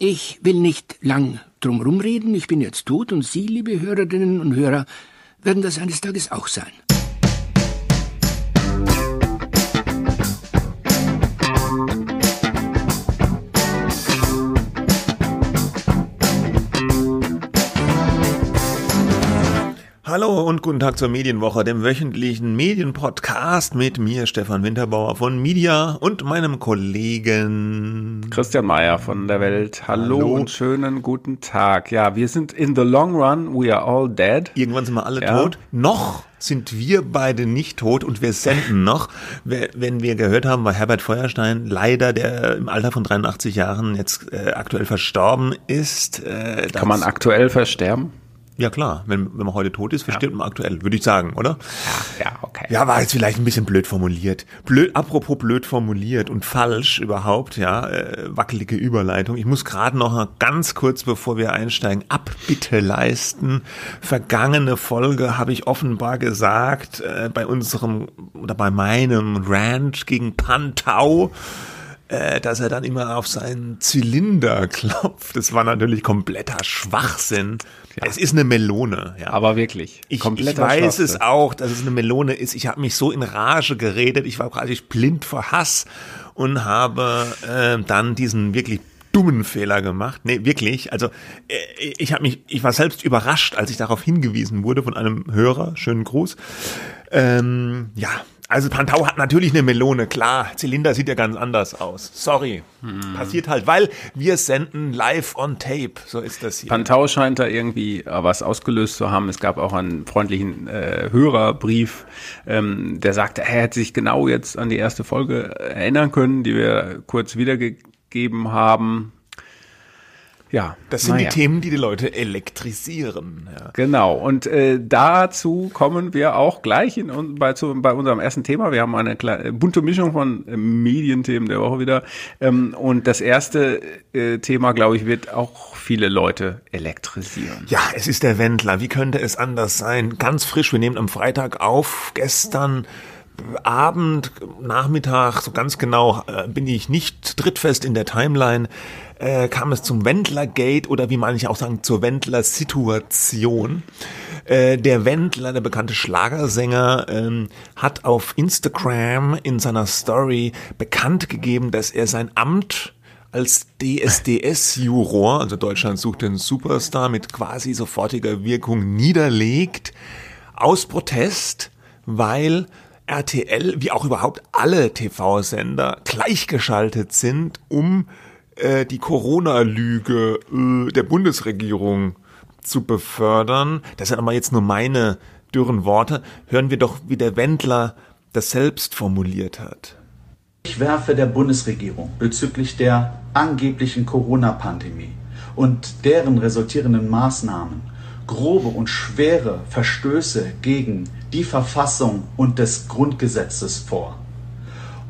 Ich will nicht lang drumherum reden. Ich bin jetzt tot und Sie, liebe Hörerinnen und Hörer, werden das eines Tages auch sein. Hallo und guten Tag zur Medienwoche, dem wöchentlichen Medienpodcast mit mir, Stefan Winterbauer von Media und meinem Kollegen Christian Mayer von der Welt. Hallo, Hallo, und schönen guten Tag. Ja, wir sind in the long run, we are all dead. Irgendwann sind wir alle ja. tot. Noch sind wir beide nicht tot und wir senden noch. Wenn wir gehört haben, war Herbert Feuerstein leider, der im Alter von 83 Jahren jetzt äh, aktuell verstorben ist. Äh, Kann man aktuell versterben? Ja klar, wenn, wenn man heute tot ist, verstirbt ja. man aktuell, würde ich sagen, oder? Ja, ja, okay. Ja, war jetzt vielleicht ein bisschen blöd formuliert. Blöd, apropos blöd formuliert und falsch überhaupt, ja, äh, wackelige Überleitung. Ich muss gerade noch ganz kurz, bevor wir einsteigen, Abbitte leisten. Vergangene Folge habe ich offenbar gesagt, äh, bei unserem oder bei meinem Rant gegen Pantau, äh, dass er dann immer auf seinen Zylinder klopft. Das war natürlich kompletter Schwachsinn. Ja. Es ist eine Melone. Ja. Aber wirklich. Ich, ich weiß es auch, dass es eine Melone ist. Ich habe mich so in Rage geredet. Ich war quasi blind vor Hass und habe äh, dann diesen wirklich dummen Fehler gemacht. Nee, wirklich. Also äh, ich habe mich, ich war selbst überrascht, als ich darauf hingewiesen wurde von einem Hörer. Schönen Gruß. Ähm, ja, also Pantau hat natürlich eine Melone, klar. Zylinder sieht ja ganz anders aus. Sorry. Hm. Passiert halt, weil wir senden live on tape. So ist das hier. Pantau scheint da irgendwie äh, was ausgelöst zu haben. Es gab auch einen freundlichen äh, Hörerbrief, ähm, der sagte, er hätte sich genau jetzt an die erste Folge erinnern können, die wir kurz wiedergegeben haben. Ja. Das sind naja. die Themen, die die Leute elektrisieren. Ja. Genau. Und äh, dazu kommen wir auch gleich in, bei, zu, bei unserem ersten Thema. Wir haben eine kleine, bunte Mischung von äh, Medienthemen der Woche wieder. Ähm, und das erste äh, Thema, glaube ich, wird auch viele Leute elektrisieren. Ja, es ist der Wendler. Wie könnte es anders sein? Ganz frisch. Wir nehmen am Freitag auf. Gestern Abend, Nachmittag, so ganz genau äh, bin ich nicht drittfest in der Timeline äh, kam es zum Wendler-Gate oder wie manche auch sagen, zur Wendler-Situation. Äh, der Wendler, der bekannte Schlagersänger, ähm, hat auf Instagram in seiner Story bekannt gegeben, dass er sein Amt als DSDS-Juror, also Deutschland sucht den Superstar, mit quasi sofortiger Wirkung niederlegt, aus Protest, weil RTL, wie auch überhaupt alle TV-Sender, gleichgeschaltet sind, um äh, die Corona-Lüge äh, der Bundesregierung zu befördern. Das sind aber jetzt nur meine dürren Worte. Hören wir doch, wie der Wendler das selbst formuliert hat. Ich werfe der Bundesregierung bezüglich der angeblichen Corona-Pandemie und deren resultierenden Maßnahmen grobe und schwere Verstöße gegen die Verfassung und des Grundgesetzes vor.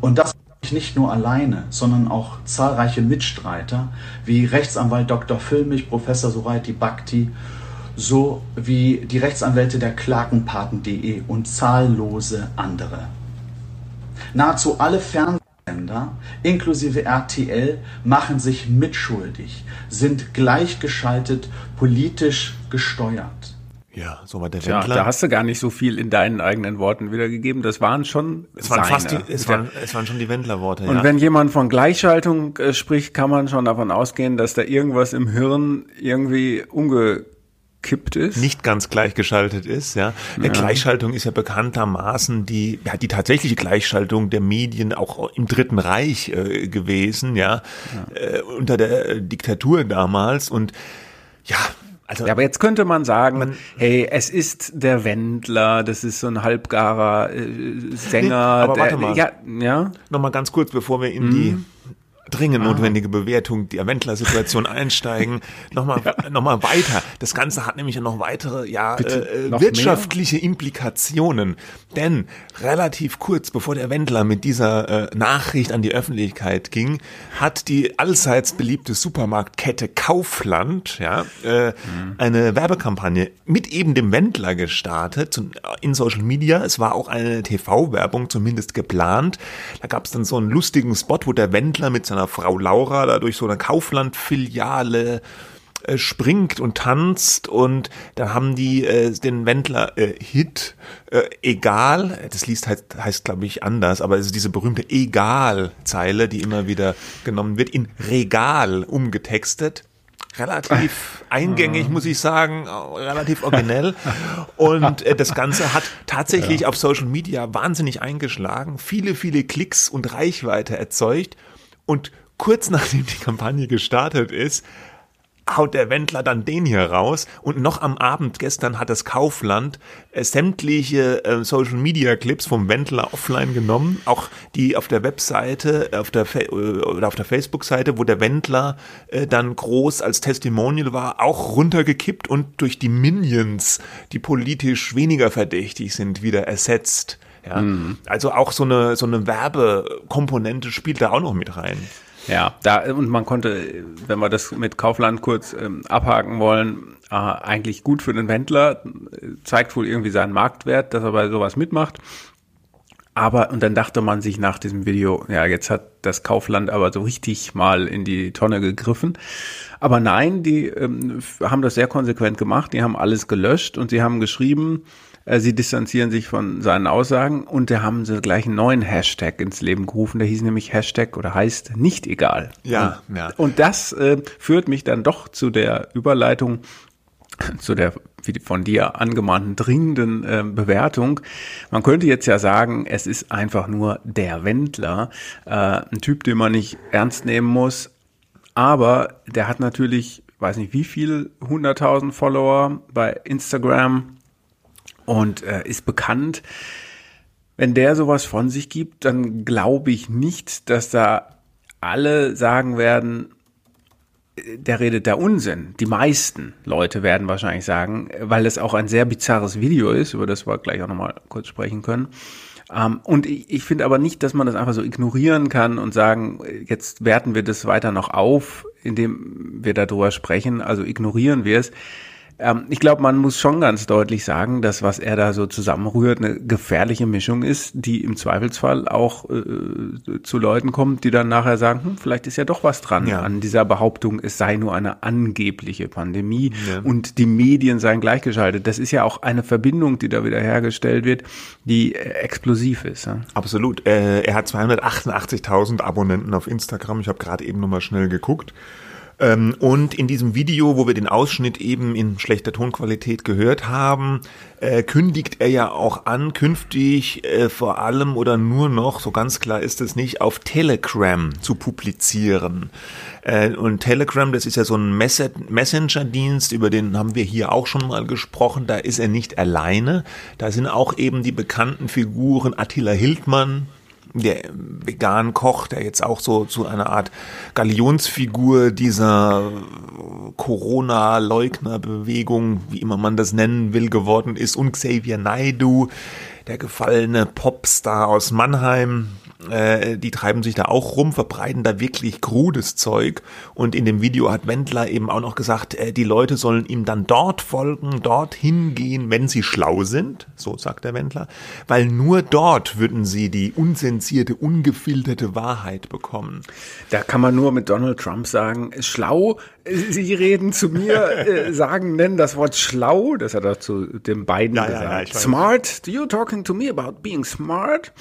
Und das nicht nur alleine, sondern auch zahlreiche Mitstreiter wie Rechtsanwalt Dr. Füllmich, Professor Suraiti Bhakti sowie die Rechtsanwälte der Klagenpaten.de und zahllose andere. Nahezu alle Fernsehsender, inklusive RTL, machen sich mitschuldig, sind gleichgeschaltet politisch gesteuert. Ja, so war der Tja, Wendler. Da hast du gar nicht so viel in deinen eigenen Worten wiedergegeben. Das waren schon es waren seine. fast die, es, waren, es waren schon die Wendler-Worte. Und ja. wenn jemand von Gleichschaltung äh, spricht, kann man schon davon ausgehen, dass da irgendwas im Hirn irgendwie umgekippt ist. Nicht ganz gleichgeschaltet ist, ja. ja. Gleichschaltung ist ja bekanntermaßen die, ja, die tatsächliche Gleichschaltung der Medien auch im Dritten Reich äh, gewesen, ja, ja. Äh, unter der äh, Diktatur damals und ja, also, ja, aber jetzt könnte man sagen, man, hey, es ist der Wendler, das ist so ein halbgarer äh, Sänger. Nee, aber warte der, mal. Ja, ja. Nochmal ganz kurz, bevor wir in mhm. die dringend ah. notwendige Bewertung der Wendler-Situation einsteigen. Nochmal ja. noch mal weiter. Das Ganze hat nämlich noch weitere ja, äh, noch wirtschaftliche mehr? Implikationen. Denn relativ kurz bevor der Wendler mit dieser äh, Nachricht an die Öffentlichkeit ging, hat die allseits beliebte Supermarktkette Kaufland ja, äh, mhm. eine Werbekampagne mit eben dem Wendler gestartet in Social Media. Es war auch eine TV-Werbung zumindest geplant. Da gab es dann so einen lustigen Spot, wo der Wendler mit seiner seiner Frau Laura da durch so eine Kaufland-Filiale äh, springt und tanzt und da haben die äh, den Wendler äh, Hit äh, egal, das liest heißt, heißt glaube ich anders, aber es ist diese berühmte egal Zeile, die immer wieder genommen wird, in Regal umgetextet relativ eingängig, muss ich sagen, relativ originell. Und äh, das Ganze hat tatsächlich ja. auf Social Media wahnsinnig eingeschlagen, viele, viele Klicks und Reichweite erzeugt. Und kurz nachdem die Kampagne gestartet ist, haut der Wendler dann den hier raus und noch am Abend gestern hat das Kaufland äh, sämtliche äh, Social Media Clips vom Wendler offline genommen, auch die auf der Webseite, auf der Fa äh, oder auf der Facebook Seite, wo der Wendler äh, dann groß als Testimonial war, auch runtergekippt und durch die Minions, die politisch weniger verdächtig sind, wieder ersetzt. Ja, mhm. also auch so eine so eine Werbekomponente spielt da auch noch mit rein. Ja, da und man konnte, wenn wir das mit Kaufland kurz ähm, abhaken wollen, äh, eigentlich gut für den Wendler, zeigt wohl irgendwie seinen Marktwert, dass er bei sowas mitmacht. Aber, und dann dachte man sich nach diesem Video, ja, jetzt hat das Kaufland aber so richtig mal in die Tonne gegriffen. Aber nein, die ähm, haben das sehr konsequent gemacht, die haben alles gelöscht und sie haben geschrieben, sie distanzieren sich von seinen Aussagen und da haben sie gleich einen neuen Hashtag ins Leben gerufen. Der hieß nämlich Hashtag oder heißt nicht egal. Ja, und, ja. Und das äh, führt mich dann doch zu der Überleitung zu der von dir angemahnten dringenden äh, Bewertung. Man könnte jetzt ja sagen, es ist einfach nur der Wendler, äh, ein Typ, den man nicht ernst nehmen muss. Aber der hat natürlich, weiß nicht wie viel, 100.000 Follower bei Instagram und äh, ist bekannt. Wenn der sowas von sich gibt, dann glaube ich nicht, dass da alle sagen werden, äh, der redet da Unsinn. Die meisten Leute werden wahrscheinlich sagen, weil es auch ein sehr bizarres Video ist, über das wir gleich auch nochmal kurz sprechen können. Ähm, und ich finde aber nicht, dass man das einfach so ignorieren kann und sagen, jetzt werten wir das weiter noch auf, indem wir darüber sprechen, also ignorieren wir es. Ähm, ich glaube, man muss schon ganz deutlich sagen, dass was er da so zusammenrührt, eine gefährliche Mischung ist, die im Zweifelsfall auch äh, zu Leuten kommt, die dann nachher sagen, hm, vielleicht ist ja doch was dran ja. an dieser Behauptung, es sei nur eine angebliche Pandemie ja. und die Medien seien gleichgeschaltet. Das ist ja auch eine Verbindung, die da wieder hergestellt wird, die äh, explosiv ist. Ja? Absolut. Äh, er hat 288.000 Abonnenten auf Instagram. Ich habe gerade eben nochmal schnell geguckt. Ähm, und in diesem Video, wo wir den Ausschnitt eben in schlechter Tonqualität gehört haben, äh, kündigt er ja auch an, künftig äh, vor allem oder nur noch, so ganz klar ist es nicht, auf Telegram zu publizieren. Äh, und Telegram, das ist ja so ein Messenger-Dienst, über den haben wir hier auch schon mal gesprochen. Da ist er nicht alleine. Da sind auch eben die bekannten Figuren Attila Hildmann, der vegan Koch, der jetzt auch so zu einer Art Galionsfigur dieser Corona-Leugner-Bewegung, wie immer man das nennen will, geworden ist, und Xavier Naidu, der gefallene Popstar aus Mannheim, äh, die treiben sich da auch rum, verbreiten da wirklich krudes Zeug. Und in dem Video hat Wendler eben auch noch gesagt, äh, die Leute sollen ihm dann dort folgen, dort hingehen, wenn sie schlau sind, so sagt der Wendler, weil nur dort würden sie die unsensierte, ungefilterte Wahrheit bekommen. Da kann man nur mit Donald Trump sagen, schlau, Sie reden zu mir, äh, sagen, nennen das Wort schlau, das hat er zu den beiden ja, gesagt. Ja, ja, smart, you talking to me about being smart?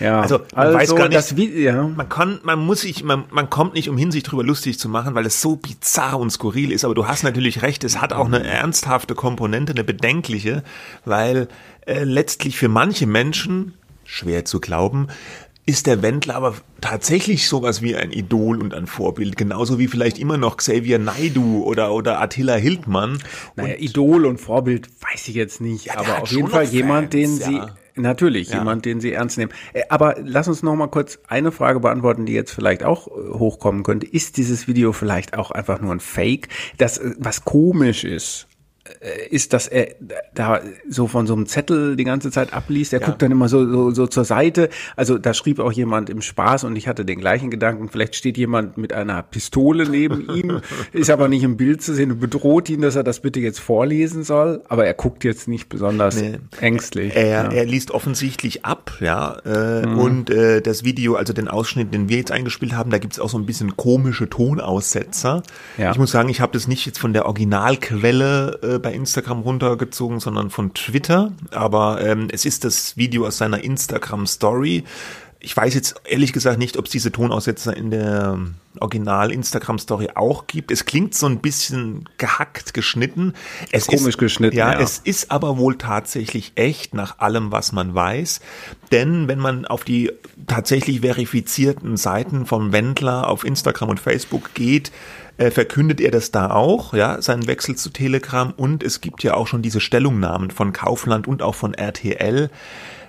Ja, also, man also, weiß gar nicht, das, ja. man kann, man muss sich, man, man kommt nicht umhin, sich drüber lustig zu machen, weil es so bizarr und skurril ist, aber du hast natürlich recht, es hat auch eine ernsthafte Komponente, eine bedenkliche, weil äh, letztlich für manche Menschen, schwer zu glauben, ist der Wendler aber tatsächlich sowas wie ein Idol und ein Vorbild, genauso wie vielleicht immer noch Xavier Naidu oder, oder Attila Hildmann. Naja, und Idol und Vorbild weiß ich jetzt nicht, ja, aber auf jeden Fall jemand, den ja. sie Natürlich, ja. jemand, den Sie ernst nehmen. Äh, aber lass uns noch mal kurz eine Frage beantworten, die jetzt vielleicht auch äh, hochkommen könnte. Ist dieses Video vielleicht auch einfach nur ein Fake? Das, äh, was komisch ist ist, dass er da so von so einem Zettel die ganze Zeit abliest. Er ja. guckt dann immer so, so, so zur Seite. Also da schrieb auch jemand im Spaß und ich hatte den gleichen Gedanken. Vielleicht steht jemand mit einer Pistole neben ihm, ist aber nicht im Bild zu sehen und bedroht ihn, dass er das bitte jetzt vorlesen soll. Aber er guckt jetzt nicht besonders nee. ängstlich. Er, ja. er liest offensichtlich ab, ja. Äh, mhm. Und äh, das Video, also den Ausschnitt, den wir jetzt eingespielt haben, da gibt's auch so ein bisschen komische Tonaussetzer. Ja. Ich muss sagen, ich habe das nicht jetzt von der Originalquelle äh, bei Instagram runtergezogen, sondern von Twitter. Aber ähm, es ist das Video aus seiner Instagram Story. Ich weiß jetzt ehrlich gesagt nicht, ob es diese Tonaussetzer in der Original Instagram Story auch gibt. Es klingt so ein bisschen gehackt, geschnitten. Es Komisch ist, geschnitten. Ja, ja, es ist aber wohl tatsächlich echt nach allem, was man weiß. Denn wenn man auf die tatsächlich verifizierten Seiten vom Wendler auf Instagram und Facebook geht, äh, verkündet er das da auch, ja, seinen Wechsel zu Telegram und es gibt ja auch schon diese Stellungnahmen von Kaufland und auch von RTL,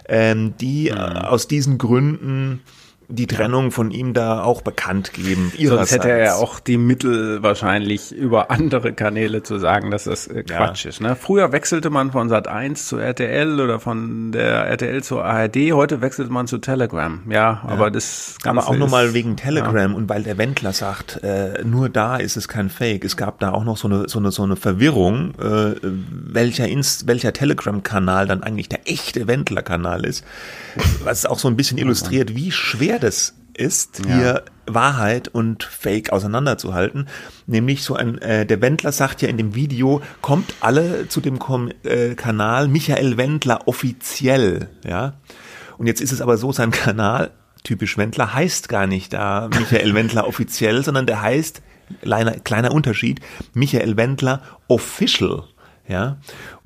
ähm, die mhm. äh, aus diesen Gründen die Trennung von ihm da auch bekannt geben. Sonst hätte er ja auch die Mittel wahrscheinlich über andere Kanäle zu sagen, dass das äh, Quatsch ja. ist. Ne? Früher wechselte man von Sat 1 zu RTL oder von der RTL zur ARD, heute wechselt man zu Telegram. Ja, ja. aber das Ganze Aber auch nochmal wegen Telegram ja. und weil der Wendler sagt, äh, nur da ist es kein Fake. Es gab da auch noch so eine, so eine, so eine Verwirrung, äh, welcher, Inst welcher Telegram-Kanal dann eigentlich der echte Wendler-Kanal ist. Was auch so ein bisschen illustriert, wie schwer schwer das ist, ja. hier Wahrheit und Fake auseinanderzuhalten. Nämlich so ein, äh, der Wendler sagt ja in dem Video, kommt alle zu dem Kom äh, Kanal Michael Wendler offiziell, ja. Und jetzt ist es aber so, sein Kanal, typisch Wendler, heißt gar nicht da Michael Wendler offiziell, sondern der heißt, kleiner, kleiner Unterschied, Michael Wendler official, ja.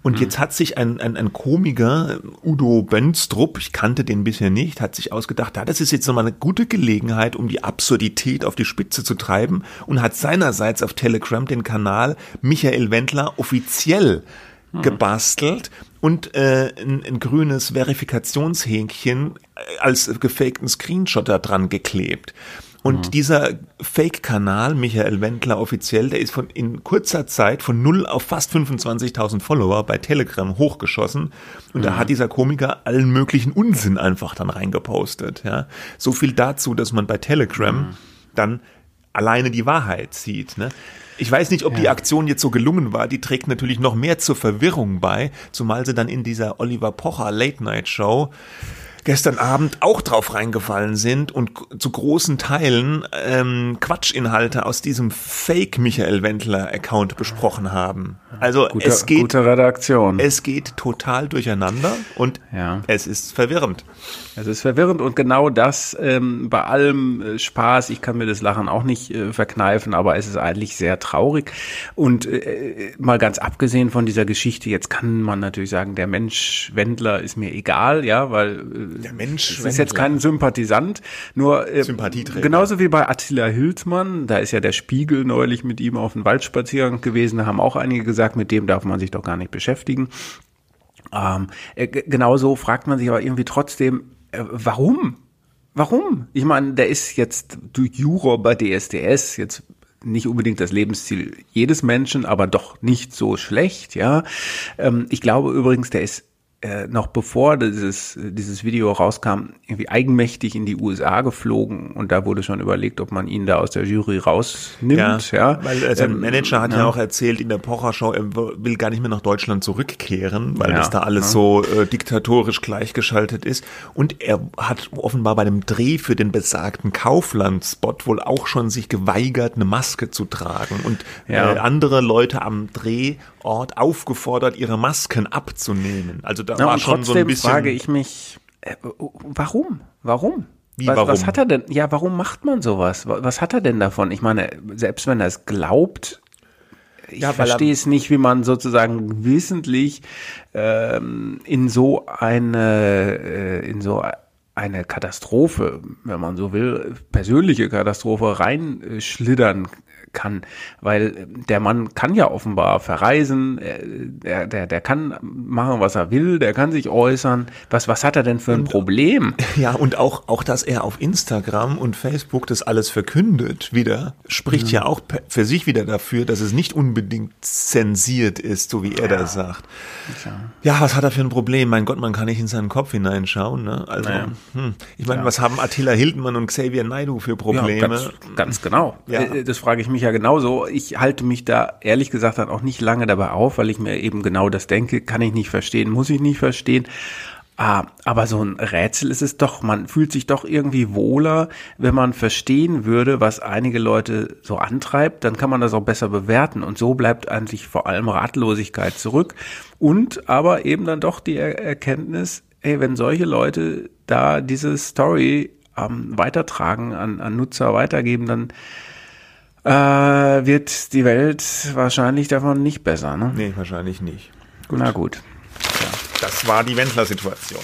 Und mhm. jetzt hat sich ein, ein, ein Komiker, Udo Bönstrup, ich kannte den bisher nicht, hat sich ausgedacht, ja, das ist jetzt nochmal eine gute Gelegenheit, um die Absurdität auf die Spitze zu treiben und hat seinerseits auf Telegram den Kanal Michael Wendler offiziell mhm. gebastelt und äh, ein, ein grünes Verifikationshäkchen als gefakten Screenshot da dran geklebt. Und mhm. dieser Fake-Kanal, Michael Wendler offiziell, der ist von in kurzer Zeit von null auf fast 25.000 Follower bei Telegram hochgeschossen. Und mhm. da hat dieser Komiker allen möglichen Unsinn einfach dann reingepostet. Ja, so viel dazu, dass man bei Telegram mhm. dann alleine die Wahrheit sieht. Ne? Ich weiß nicht, ob ja. die Aktion jetzt so gelungen war. Die trägt natürlich noch mehr zur Verwirrung bei, zumal sie dann in dieser Oliver Pocher Late Night Show gestern Abend auch drauf reingefallen sind und zu großen Teilen ähm, Quatschinhalte aus diesem Fake Michael Wendler Account besprochen haben. Also gute, es geht gute Redaktion. Es geht total durcheinander und ja. es ist verwirrend. Es ist verwirrend und genau das ähm, bei allem äh, Spaß. Ich kann mir das Lachen auch nicht äh, verkneifen, aber es ist eigentlich sehr traurig. Und äh, mal ganz abgesehen von dieser Geschichte, jetzt kann man natürlich sagen, der Mensch Wendler ist mir egal, ja, weil äh, der Mensch ist jetzt kein Sympathisant, nur äh, genauso wie bei Attila Hildmann, da ist ja der Spiegel neulich mit ihm auf dem Waldspaziergang gewesen, da haben auch einige gesagt, mit dem darf man sich doch gar nicht beschäftigen. Ähm, äh, genauso fragt man sich aber irgendwie trotzdem, äh, warum? Warum? Ich meine, der ist jetzt durch Juror bei DSDS, jetzt nicht unbedingt das Lebensziel jedes Menschen, aber doch nicht so schlecht, ja. Ähm, ich glaube übrigens, der ist äh, noch bevor dieses, dieses Video rauskam, irgendwie eigenmächtig in die USA geflogen und da wurde schon überlegt, ob man ihn da aus der Jury rausnimmt. Ja, ja. weil äh, sein ähm, Manager hat ja. ja. auch erzählt in der Pocher-Show, er will gar nicht mehr nach Deutschland zurückkehren, weil ja, das da alles so äh, diktatorisch gleichgeschaltet ist. Und er hat offenbar bei dem Dreh für den besagten Kaufland-Spot wohl auch schon sich geweigert, eine Maske zu tragen. Und äh, andere Leute am Drehort aufgefordert, ihre Masken abzunehmen. Also da ja, war schon so ein bisschen. frage ich mich, äh, warum? Warum? Wie, was, was hat er denn? Ja, warum macht man sowas? Was hat er denn davon? Ich meine, selbst wenn er es glaubt, ich ja, verstehe es nicht, wie man sozusagen wissentlich ähm, in so eine äh, in so eine Katastrophe, wenn man so will, persönliche Katastrophe reinschlittern kann, weil der Mann kann ja offenbar verreisen, der, der, der kann machen, was er will, der kann sich äußern. Was, was hat er denn für ein Problem? Ja, und auch, auch, dass er auf Instagram und Facebook das alles verkündet wieder, spricht ja, ja auch für sich wieder dafür, dass es nicht unbedingt zensiert ist, so wie er ja. das sagt. Ja. ja. was hat er für ein Problem? Mein Gott, man kann nicht in seinen Kopf hineinschauen. Ne? Also, naja. hm. ich meine, was haben Attila Hildmann und Xavier Naidu für Probleme? ganz, ganz genau. Äh, das frage ich mich ja genauso. Ich halte mich da ehrlich gesagt dann auch nicht lange dabei auf, weil ich mir eben genau das denke, kann ich nicht verstehen, muss ich nicht verstehen. Ah, aber so ein Rätsel ist es doch. Man fühlt sich doch irgendwie wohler, wenn man verstehen würde, was einige Leute so antreibt. Dann kann man das auch besser bewerten. Und so bleibt eigentlich vor allem Ratlosigkeit zurück. Und aber eben dann doch die er Erkenntnis, ey, wenn solche Leute da diese Story ähm, weitertragen, an, an Nutzer weitergeben, dann äh, wird die Welt wahrscheinlich davon nicht besser. Ne? Nee, wahrscheinlich nicht. Gut. Na gut. Ja. Das war die Wendler-Situation.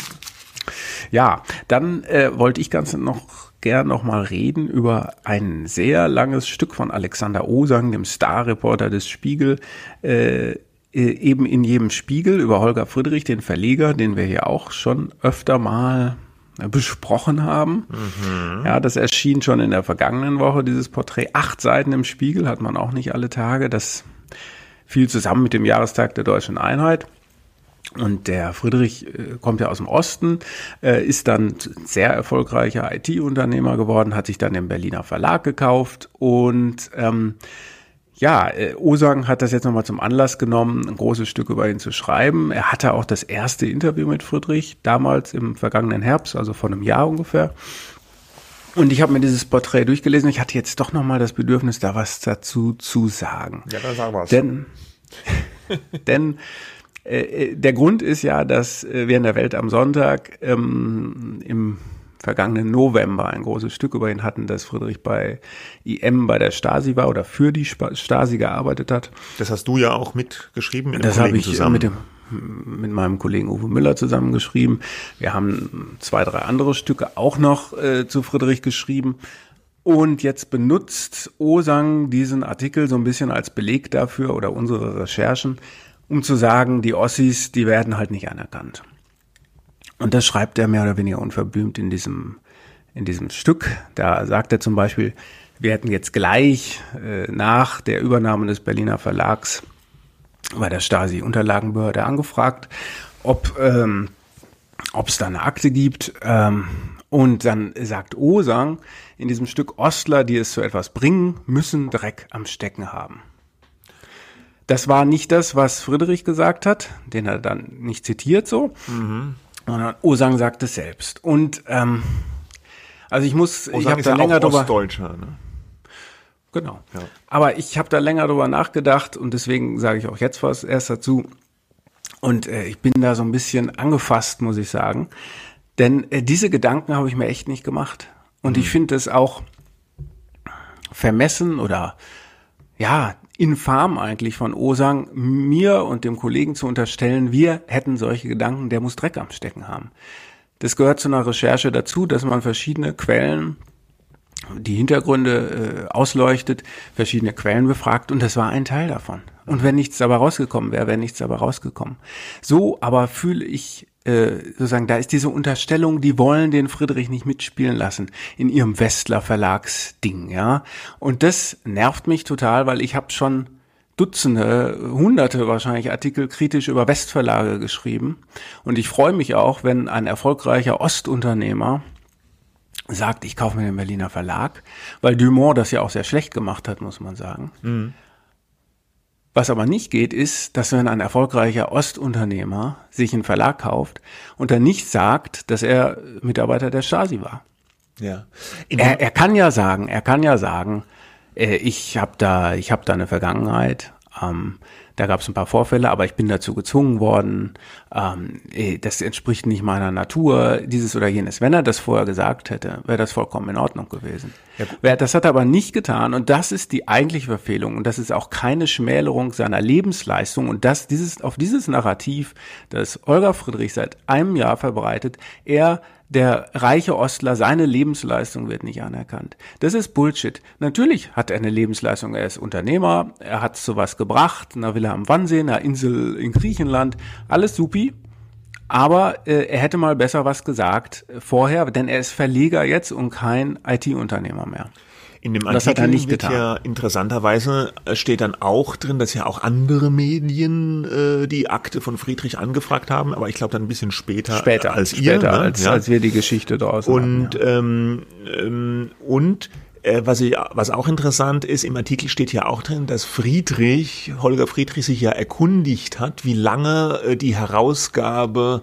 Ja, dann äh, wollte ich ganz noch gern noch mal reden über ein sehr langes Stück von Alexander Osang, dem Starreporter des Spiegel, äh, äh, eben in jedem Spiegel über Holger Friedrich, den Verleger, den wir hier auch schon öfter mal besprochen haben. Mhm. Ja, das erschien schon in der vergangenen Woche, dieses Porträt. Acht Seiten im Spiegel hat man auch nicht alle Tage. Das fiel zusammen mit dem Jahrestag der deutschen Einheit. Und der Friedrich äh, kommt ja aus dem Osten, äh, ist dann sehr erfolgreicher IT-Unternehmer geworden, hat sich dann den Berliner Verlag gekauft und ähm, ja, äh, Osang hat das jetzt nochmal zum Anlass genommen, ein großes Stück über ihn zu schreiben. Er hatte auch das erste Interview mit Friedrich, damals im vergangenen Herbst, also vor einem Jahr ungefähr. Und ich habe mir dieses Porträt durchgelesen. Ich hatte jetzt doch nochmal das Bedürfnis, da was dazu zu sagen. Ja, dann sag was. Denn, denn äh, äh, der Grund ist ja, dass äh, wir in der Welt am Sonntag ähm, im vergangenen November ein großes Stück über ihn hatten, dass Friedrich bei IM bei der Stasi war oder für die Stasi gearbeitet hat. Das hast du ja auch mitgeschrieben mit Das habe ich zusammen. mit dem mit meinem Kollegen Uwe Müller zusammengeschrieben. Wir haben zwei, drei andere Stücke auch noch äh, zu Friedrich geschrieben. Und jetzt benutzt Osang diesen Artikel so ein bisschen als Beleg dafür oder unsere Recherchen, um zu sagen, die Ossis, die werden halt nicht anerkannt. Und das schreibt er mehr oder weniger unverblümt in diesem, in diesem Stück. Da sagt er zum Beispiel, wir hätten jetzt gleich äh, nach der Übernahme des Berliner Verlags bei der Stasi-Unterlagenbehörde angefragt, ob ähm, ob es da eine Akte gibt. Ähm, und dann sagt Osang in diesem Stück Ostler, die es zu etwas bringen, müssen Dreck am Stecken haben. Das war nicht das, was Friedrich gesagt hat, den er dann nicht zitiert so. Mhm Osang sagt es selbst. Und ähm, also ich muss, Osang ich habe da ja länger drüber. Ostdeutscher, ne? Genau. Ja. Aber ich habe da länger drüber nachgedacht und deswegen sage ich auch jetzt was erst dazu. Und äh, ich bin da so ein bisschen angefasst, muss ich sagen. Denn äh, diese Gedanken habe ich mir echt nicht gemacht. Und mhm. ich finde es auch vermessen oder ja, infam eigentlich von Osang, mir und dem Kollegen zu unterstellen, wir hätten solche Gedanken, der muss Dreck am Stecken haben. Das gehört zu einer Recherche dazu, dass man verschiedene Quellen, die Hintergründe äh, ausleuchtet, verschiedene Quellen befragt und das war ein Teil davon. Und wenn nichts dabei rausgekommen wäre, wäre nichts dabei rausgekommen. So aber fühle ich äh, sozusagen, da ist diese Unterstellung, die wollen den Friedrich nicht mitspielen lassen in ihrem Westler Verlagsding, ja. Und das nervt mich total, weil ich habe schon Dutzende, Hunderte wahrscheinlich Artikel kritisch über Westverlage geschrieben. Und ich freue mich auch, wenn ein erfolgreicher Ostunternehmer sagt, ich kaufe mir den Berliner Verlag, weil Dumont das ja auch sehr schlecht gemacht hat, muss man sagen. Mhm. Was aber nicht geht, ist, dass wenn ein erfolgreicher Ostunternehmer sich einen Verlag kauft und dann nicht sagt, dass er Mitarbeiter der Stasi war. Ja. Er, er kann ja sagen, er kann ja sagen, äh, ich habe da, ich habe da eine Vergangenheit. Ähm, da gab es ein paar Vorfälle, aber ich bin dazu gezwungen worden. Ähm, eh, das entspricht nicht meiner Natur, dieses oder jenes. Wenn er das vorher gesagt hätte, wäre das vollkommen in Ordnung gewesen. Ja, das hat er aber nicht getan und das ist die eigentliche Verfehlung und das ist auch keine Schmälerung seiner Lebensleistung und das dieses auf dieses Narrativ, das Olga Friedrich seit einem Jahr verbreitet, er der reiche Ostler, seine Lebensleistung wird nicht anerkannt. Das ist Bullshit. Natürlich hat er eine Lebensleistung. Er ist Unternehmer, er hat sowas gebracht, einer Villa am Wannsee, einer Insel in Griechenland. Alles supi. Aber äh, er hätte mal besser was gesagt vorher, denn er ist Verleger jetzt und kein IT-Unternehmer mehr. In dem das hat er Artikel nicht getan. ja interessanterweise äh, steht dann auch drin, dass ja auch andere Medien äh, die Akte von Friedrich angefragt haben, aber ich glaube dann ein bisschen später, Später, als ihr, später, ne? als, ja. als wir die Geschichte draußen Und hatten, ja. ähm, ähm, und äh, was, ich, was auch interessant ist, im Artikel steht ja auch drin, dass Friedrich, Holger Friedrich sich ja erkundigt hat, wie lange äh, die Herausgabe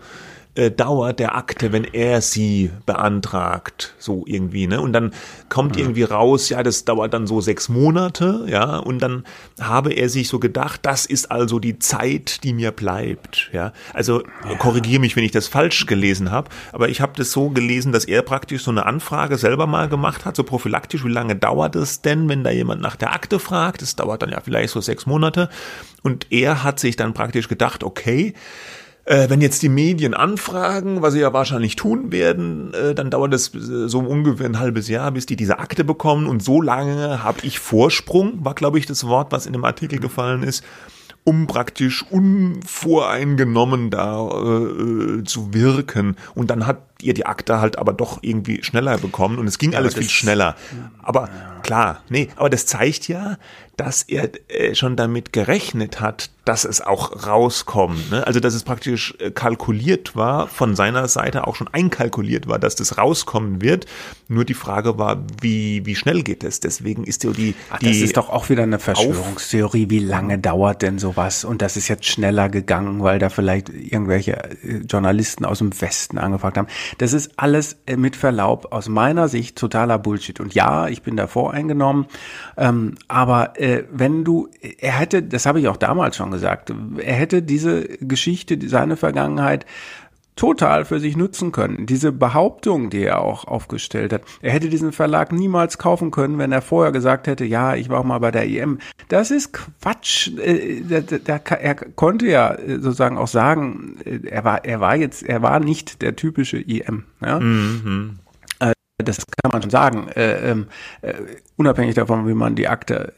äh, dauert der Akte, wenn er sie beantragt, so irgendwie, ne? Und dann kommt irgendwie raus, ja, das dauert dann so sechs Monate, ja, und dann habe er sich so gedacht, das ist also die Zeit, die mir bleibt, ja. Also korrigiere mich, wenn ich das falsch gelesen habe, aber ich habe das so gelesen, dass er praktisch so eine Anfrage selber mal gemacht hat, so prophylaktisch, wie lange dauert es denn, wenn da jemand nach der Akte fragt? Das dauert dann ja vielleicht so sechs Monate. Und er hat sich dann praktisch gedacht, okay, äh, wenn jetzt die Medien anfragen, was sie ja wahrscheinlich tun werden, äh, dann dauert es äh, so ungefähr ein halbes Jahr, bis die diese Akte bekommen. Und so lange habe ich Vorsprung, war glaube ich das Wort, was in dem Artikel gefallen ist, um praktisch unvoreingenommen da äh, zu wirken. Und dann hat ihr die Akte halt aber doch irgendwie schneller bekommen und es ging alles aber viel schneller. Aber klar, nee, aber das zeigt ja, dass er äh, schon damit gerechnet hat, dass es auch rauskommt. Ne? Also dass es praktisch äh, kalkuliert war, von seiner Seite auch schon einkalkuliert war, dass das rauskommen wird. Nur die Frage war, wie, wie schnell geht es? Deswegen ist ja die, Ach, die das ist doch auch wieder eine Verschwörungstheorie. Wie lange dauert denn sowas? Und das ist jetzt schneller gegangen, weil da vielleicht irgendwelche äh, Journalisten aus dem Westen angefragt haben. Das ist alles äh, mit Verlaub aus meiner Sicht totaler Bullshit. Und ja, ich bin da voreingenommen. Ähm, aber äh, wenn du, er hätte, das habe ich auch damals schon gesagt, er hätte diese Geschichte, seine Vergangenheit total für sich nutzen können. Diese Behauptung, die er auch aufgestellt hat, er hätte diesen Verlag niemals kaufen können, wenn er vorher gesagt hätte, ja, ich war auch mal bei der EM. Das ist Quatsch. Äh, Er konnte ja äh, sozusagen auch sagen, äh, er war, er war jetzt, er war nicht der typische EM. Ja? Äh, Das kann man schon sagen, äh, ähm, äh, unabhängig davon, wie man die Akte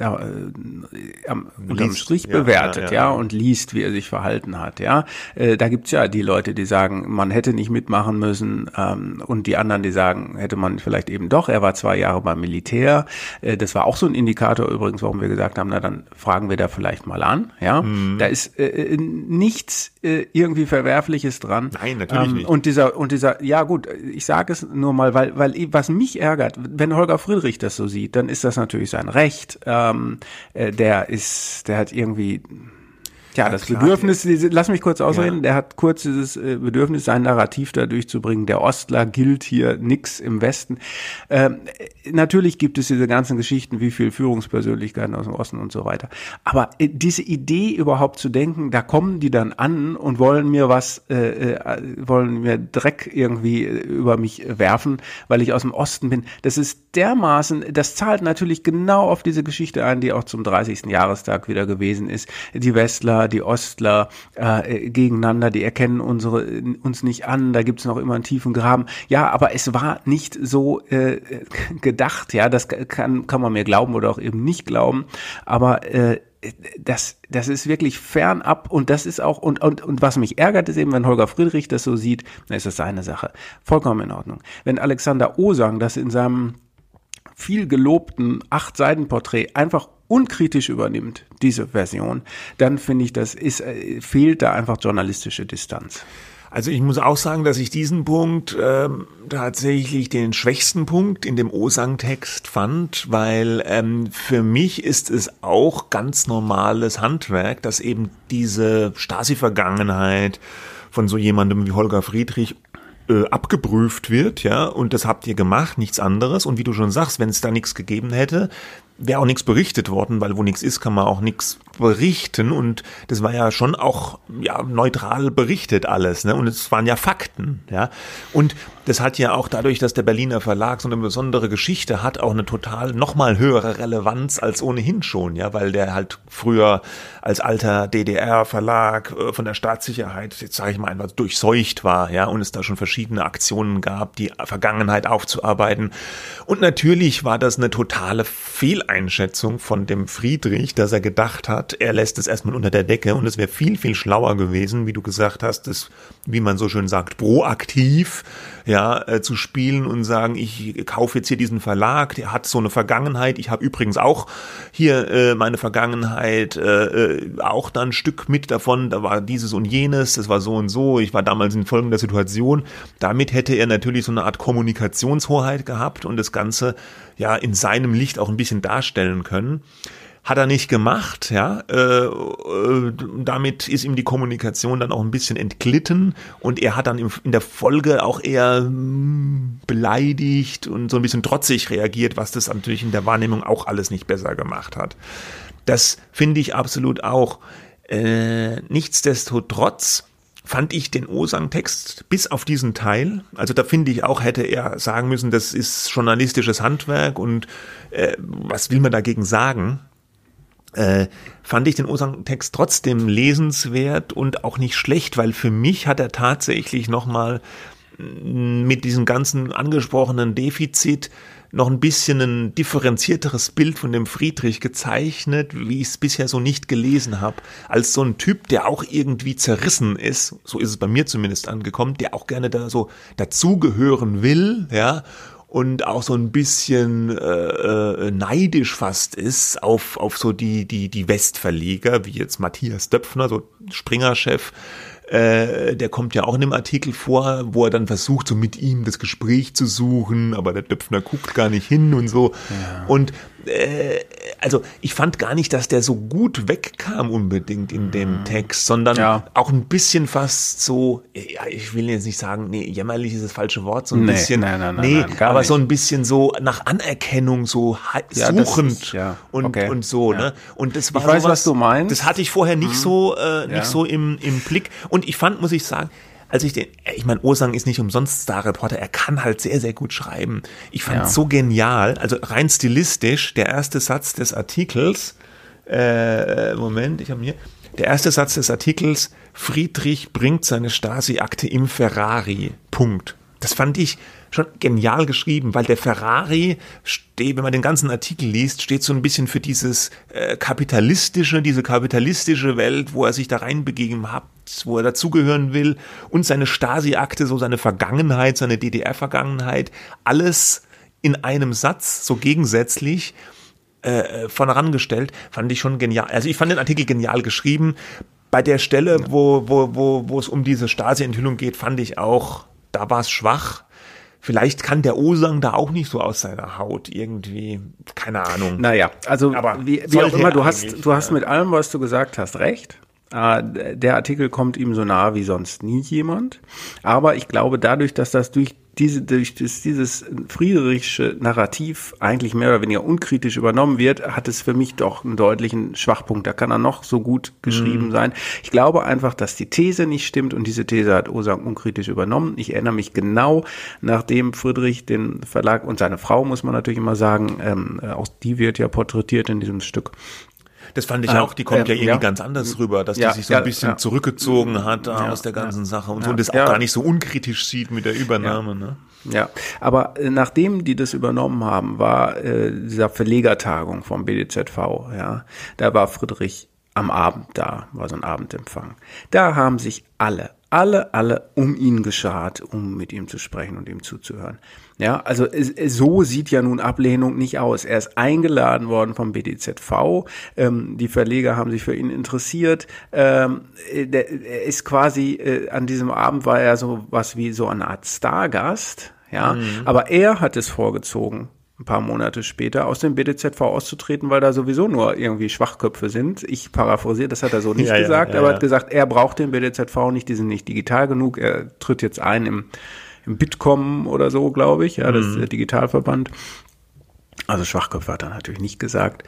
da, äh, am, unterm Strich ja, bewertet, ja, ja, ja. und liest, wie er sich verhalten hat, ja. Äh, da gibt's ja die Leute, die sagen, man hätte nicht mitmachen müssen, ähm, und die anderen, die sagen, hätte man vielleicht eben doch. Er war zwei Jahre beim Militär. Äh, das war auch so ein Indikator übrigens, warum wir gesagt haben, na dann fragen wir da vielleicht mal an, ja. Mhm. Da ist äh, äh, nichts äh, irgendwie Verwerfliches dran. Nein, natürlich nicht. Und dieser, und dieser, ja gut, ich sage es nur mal, weil, weil was mich ärgert, wenn Holger Friedrich das so sieht, dann ist das natürlich sein Recht. Ähm, äh, der ist, der hat irgendwie, ja, das klar. Bedürfnis, diese, lass mich kurz ausreden, Ja. der hat kurz dieses äh, Bedürfnis, sein Narrativ da durchzubringen. Der Ostler gilt hier nix im Westen. Ähm, äh, natürlich gibt es diese ganzen Geschichten, wie viel Führungspersönlichkeiten aus dem Osten und so weiter. Aber äh, diese Idee überhaupt zu denken, da kommen die dann an und wollen mir was, äh, äh, wollen mir Dreck irgendwie über mich werfen, weil ich aus dem Osten bin. Das ist dermaßen, das zahlt natürlich genau auf diese Geschichte ein, die auch zum 30. Jahrestag wieder gewesen ist. Die Westler, die Ostler äh, gegeneinander, die erkennen unsere uns nicht an, da gibt's noch immer einen tiefen Graben. Ja, aber es war nicht so äh, gedacht, ja, das kann, kann man mir glauben oder auch eben nicht glauben, aber äh, das, das ist wirklich fernab und das ist auch, und, und, und was mich ärgert, ist eben, wenn Holger Friedrich das so sieht, dann ist das seine Sache. Vollkommen in Ordnung. Wenn Alexander Osang das in seinem viel gelobten Acht-Seiten-Porträt einfach unkritisch übernimmt, diese Version, dann finde ich, das ist, äh, fehlt da einfach journalistische Distanz. Also ich muss auch sagen, dass ich diesen Punkt ähm, tatsächlich den schwächsten Punkt in dem Osang-Text fand, weil ähm, für mich ist es auch ganz normales Handwerk, dass eben diese Stasi-Vergangenheit von so jemandem wie Holger Friedrich äh, abgeprüft wird, ja, und das habt ihr gemacht, nichts anderes. Und wie du schon sagst, wenn es da nichts gegeben hätte, wäre auch nichts berichtet worden, weil wo nichts ist, kann man auch nichts berichten und das war ja schon auch ja neutral berichtet alles, ne? Und es waren ja Fakten, ja. Und das hat ja auch dadurch, dass der Berliner Verlag so eine besondere Geschichte hat, auch eine total nochmal höhere Relevanz als ohnehin schon, ja, weil der halt früher als alter DDR-Verlag äh, von der Staatssicherheit, jetzt sage ich mal einfach, durchseucht war, ja, und es da schon verschiedene Aktionen gab, die Vergangenheit aufzuarbeiten. Und natürlich war das eine totale Fehleinschätzung von dem Friedrich, dass er gedacht hat, er lässt es erstmal unter der Decke und es wäre viel, viel schlauer gewesen, wie du gesagt hast, das, wie man so schön sagt, proaktiv ja, äh, zu spielen und sagen, ich kaufe jetzt hier diesen Verlag, der hat so eine Vergangenheit. Ich habe übrigens auch hier äh, meine Vergangenheit, äh, äh, auch dann ein Stück mit davon, da war dieses und jenes, das war so und so, ich war damals in folgender Situation. Damit hätte er natürlich so eine Art Kommunikationshoheit gehabt und das Ganze ja in seinem Licht auch ein bisschen darstellen können. Hat er nicht gemacht, ja. Äh, äh, damit ist ihm die Kommunikation dann auch ein bisschen entglitten und er hat dann im, in der Folge auch eher mh, hm, beleidigt und so ein bisschen trotzig reagiert, was das natürlich in der Wahrnehmung auch alles nicht besser gemacht hat. Das finde ich absolut auch. Äh, nichtsdestotrotz fand ich den Osang-Text bis auf diesen Teil, also da finde ich auch, hätte er sagen müssen, das ist journalistisches Handwerk und äh, was will man dagegen sagen? Äh, fand ich den Osang-Text trotzdem lesenswert und auch nicht schlecht, weil für mich hat er tatsächlich nochmal mm, mit diesem ganzen angesprochenen Defizit noch ein bisschen ein differenzierteres Bild von dem Friedrich gezeichnet, wie ich es bisher so nicht gelesen habe, als so ein Typ, der auch irgendwie zerrissen ist, so ist es bei mir zumindest angekommen, der auch gerne da so dazugehören will, ja, und auch so ein bisschen äh, äh, neidisch fast ist auf, auf so die, die, die Westverleger, wie jetzt Matthias Döpfner, so Springer-Chef, äh, der kommt ja auch in dem Artikel vor, wo er dann versucht, so mit ihm das Gespräch zu suchen, aber der Döpfner guckt gar nicht hin und so. Ja. Und äh, also ich fand gar nicht, dass der so gut wegkam unbedingt in dem mhm. Text, sondern ja. auch ein bisschen fast so, ja, ich will jetzt nicht sagen, nee, jämmerlich ist das falsche Wort, so ein nee, bisschen, nein, nein, nein, nee, nein, aber nicht. so ein bisschen so nach Anerkennung, so ja, suchend ist, ja. und, okay. und so, ne? Und das war ich weiß, sowas, was du meinst. Das hatte ich vorher nicht mhm. so, äh, nicht so im, im Blick. Und ich fand, muss ich sagen, als ich den, ich meine, Osang ist nicht umsonst Star-Reporter, er kann halt sehr, sehr gut schreiben. Ich fand ja. so genial, also rein stilistisch, der erste Satz des Artikels, äh, Moment, ich habe hier, der erste Satz des Artikels, Friedrich bringt seine Stasi-Akte im Ferrari, Punkt. Das fand ich schon genial geschrieben, weil der Ferrari steht, wenn man den ganzen Artikel liest, steht so ein bisschen für dieses äh, kapitalistische, diese kapitalistische Welt, wo er sich da reinbegeben hat, wo er dazugehören will und seine Stasi-Akte, so seine Vergangenheit, seine DDR-Vergangenheit, alles in einem Satz, so gegensätzlich äh, von herangestellt, fand ich schon genial. Also ich fand den Artikel genial geschrieben. Bei der Stelle, wo, wo, wo, wo es um diese Stasi-Enthüllung geht, fand ich auch, da war es schwach. Vielleicht kann der Osang da auch nicht so aus seiner Haut irgendwie, keine Ahnung. Naja, also Aber wie, wie auch immer, du hast, du hast mit allem, was du gesagt hast, recht. Äh, der Artikel kommt ihm so nah wie sonst nie jemand. Aber ich glaube, dadurch, dass das durch diese, durch das, dieses friedrichsche Narrativ eigentlich mehr oder weniger unkritisch übernommen wird, hat es für mich doch einen deutlichen Schwachpunkt. Da kann er noch so gut geschrieben mhm. sein. Ich glaube einfach, dass die These nicht stimmt und diese These hat Osang unkritisch übernommen. Ich erinnere mich genau, nachdem Friedrich den Verlag und seine Frau, muss man natürlich immer sagen, ähm, auch die wird ja porträtiert in diesem Stück, das fand ich äh, auch, die kommt äh, ja irgendwie ja. ganz anders rüber, dass ja, die sich so ein bisschen zurückgezogen hat aus der ganzen Sache und so und das auch gar nicht so unkritisch sieht mit der Übernahme. Ne? Ja, aber äh, nachdem die das übernommen haben, war äh, dieser Verlegertagung vom BDZV, ja, da war Friedrich am Abend da, war so ein Abendempfang. Da haben sich alle, alle, alle um ihn geschart, um mit ihm zu sprechen und ihm zuzuhören. Ja, also so sieht ja nun Ablehnung nicht aus. Er ist eingeladen worden vom BDZV. Ähm, die Verleger haben sich für ihn interessiert. Ähm, der, er ist quasi äh, an diesem Abend war er so was wie so eine Art Stargast. Ja, mhm. aber er hat es vorgezogen, ein paar Monate später aus dem BDZV auszutreten, weil da sowieso nur irgendwie Schwachköpfe sind. Ich paraphrasiere, das hat er so nicht ja, gesagt, ja, ja, aber er hat gesagt, er braucht den BDZV nicht, die sind nicht digital genug. Er tritt jetzt ein im im Bitkom oder so, glaube ich. Ja, das ist mhm. der Digitalverband. Also Schwachköpfe hat er natürlich nicht gesagt.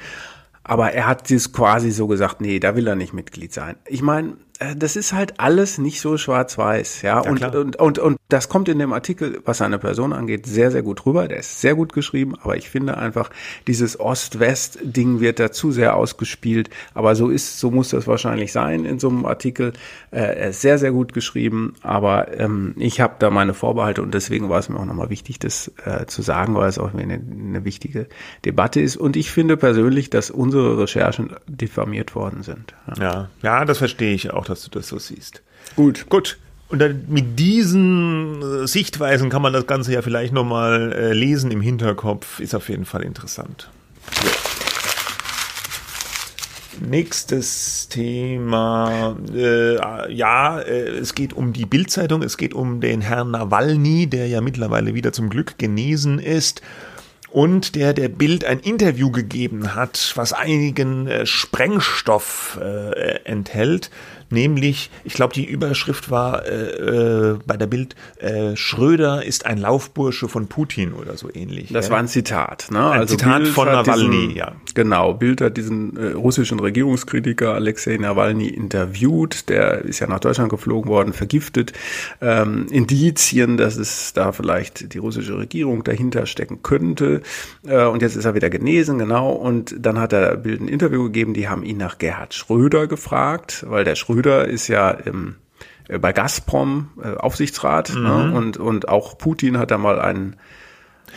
aber er hat es quasi so gesagt, nee, da will er nicht Mitglied sein. Ich meine, äh, das ist halt alles nicht so schwarz-weiß, ja. ja und, und, und, und das kommt in dem Artikel, was seine Person angeht, sehr, sehr gut rüber. Der ist sehr gut geschrieben, aber ich finde einfach, dieses Ost-West-Ding wird da zu sehr ausgespielt. Aber so ist, so muss das wahrscheinlich sein in so einem Artikel. Äh, er ist sehr, sehr gut geschrieben, aber ähm, ich habe da meine Vorbehalte und deswegen war es mir auch nochmal wichtig, das äh, zu sagen, weil es auch eine, eine wichtige Debatte ist. Und ich finde persönlich, dass unsere Recherchen diffamiert worden sind. Ja, ja, ja das verstehe ich auch dass du das so siehst. Gut. Gut. Und dann mit diesen äh, Sichtweisen kann man das Ganze ja vielleicht nochmal äh, lesen im Hinterkopf. Ist auf jeden Fall interessant. Ja. Nächstes Thema. Äh, ja, äh, es geht um die Bildzeitung. Es geht um den Herrn Nawalny, der ja mittlerweile wieder zum Glück genesen ist und der der Bild ein Interview gegeben hat, was einigen äh, Sprengstoff äh, enthält nämlich, ich glaube, die Überschrift war äh, äh, bei der Bild, äh, Schröder ist ein Laufbursche von Putin oder so ähnlich. Das ja? war ein Zitat, ne? Ein also Zitat Bild von Nawalny, ja. Genau, Bild hat diesen äh, russischen Regierungskritiker Alexei Nawalny interviewt, der ist ja nach Deutschland geflogen worden, vergiftet, ähm, Indizien, dass es da vielleicht die russische Regierung dahinter stecken könnte äh, und jetzt ist er wieder genesen, genau, und dann hat er Bild ein Interview gegeben, die haben ihn nach Gerhard Schröder gefragt, weil der Schröder Schröder ist ja im, äh, bei Gazprom äh, Aufsichtsrat ne? mhm. ne? und, und auch Putin hat da mal einen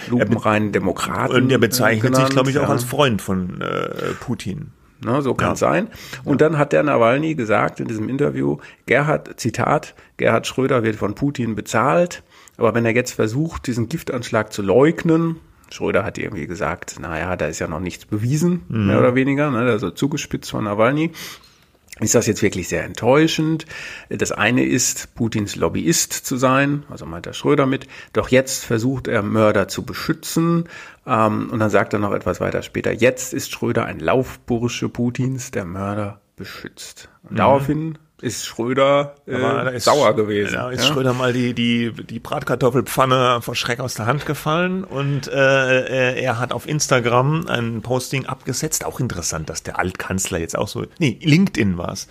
lupenreinen Demokraten. Und er bezeichnet genannt, sich, glaube ich, auch als Freund von äh, Putin. Ne, so kann es ja. sein. Und dann hat der Nawalny gesagt in diesem Interview, Gerhard, Zitat, Gerhard Schröder wird von Putin bezahlt, aber wenn er jetzt versucht, diesen Giftanschlag zu leugnen, Schröder hat irgendwie gesagt, naja, da ist ja noch nichts bewiesen, mhm. mehr oder weniger, ne, also zugespitzt von Nawalny ist das jetzt wirklich sehr enttäuschend. Das eine ist, Putins Lobbyist zu sein, also meint der Schröder mit, doch jetzt versucht er Mörder zu beschützen. Ähm, und dann sagt er noch etwas weiter später, jetzt ist Schröder ein Laufbursche Putins, der Mörder beschützt. Und mhm. daraufhin ist Schröder äh, ist, sauer gewesen. Da ist ja? Schröder mal die, die, die Bratkartoffelpfanne vor Schreck aus der Hand gefallen und äh, er hat auf Instagram ein Posting abgesetzt. Auch interessant, dass der Altkanzler jetzt auch so, nee, LinkedIn war's,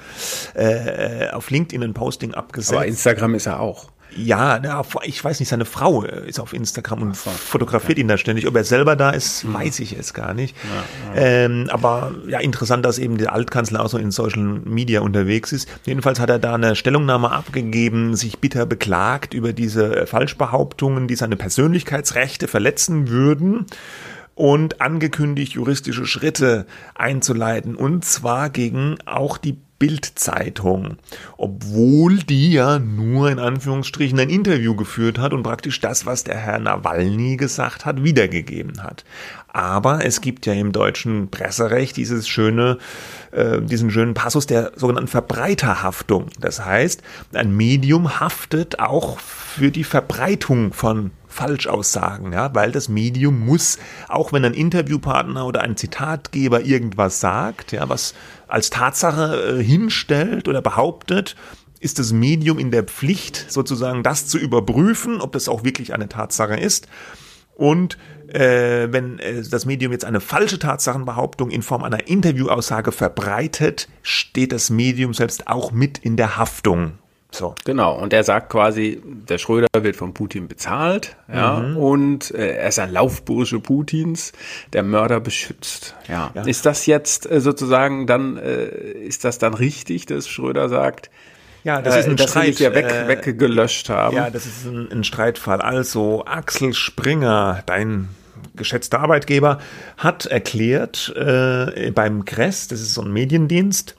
äh, auf LinkedIn ein Posting abgesetzt. Aber Instagram ist er auch. Ja, ich weiß nicht, seine Frau äh, ist auf Instagram und so, fotografiert okay. ihn da ständig. Ob er selber da ist, mhm. weiß ich jetzt gar nicht. Ja, ja. Ähm, aber ja, interessant, dass eben der Altkanzler auch so in Social Media unterwegs ist. Jedenfalls hat er da eine Stellungnahme abgegeben, sich bitter beklagt über diese Falschbehauptungen, die seine Persönlichkeitsrechte verletzen würden und angekündigt, juristische Schritte einzuleiten, und zwar gegen auch die Bildzeitung, obwohl die ja nur in Anführungsstrichen ein Interview geführt hat und praktisch das, was der Herr Nawalny gesagt hat, wiedergegeben hat. Aber es gibt ja im deutschen Presserecht dieses schöne, äh, diesen schönen Passus der sogenannten Verbreiterhaftung. Das heißt, ein Medium haftet auch für die Verbreitung von Falschaussagen, ja, weil das Medium muss, auch wenn ein Interviewpartner oder ein Zitatgeber irgendwas sagt, ja, was als Tatsache äh, hinstellt oder behauptet, ist das Medium in der Pflicht, sozusagen das zu überprüfen, ob das auch wirklich eine Tatsache ist. Und äh, wenn äh, das Medium jetzt eine falsche Tatsachenbehauptung in Form einer Interviewaussage verbreitet, steht das Medium selbst auch mit in der Haftung. So. Genau, und er sagt quasi, der Schröder wird von Putin bezahlt, ja, mhm. und äh, er ist ein Laufbursche Putins, der Mörder beschützt. Ja. ja. Ist das jetzt äh, sozusagen dann, äh, ist das dann richtig, dass Schröder sagt, ja, das ist ein dass Streit. ja weg, äh, weggelöscht haben. Ja, das ist ein, ein Streitfall. Also Axel Springer, dein geschätzter Arbeitgeber, hat erklärt äh, beim Kress, das ist so ein Mediendienst,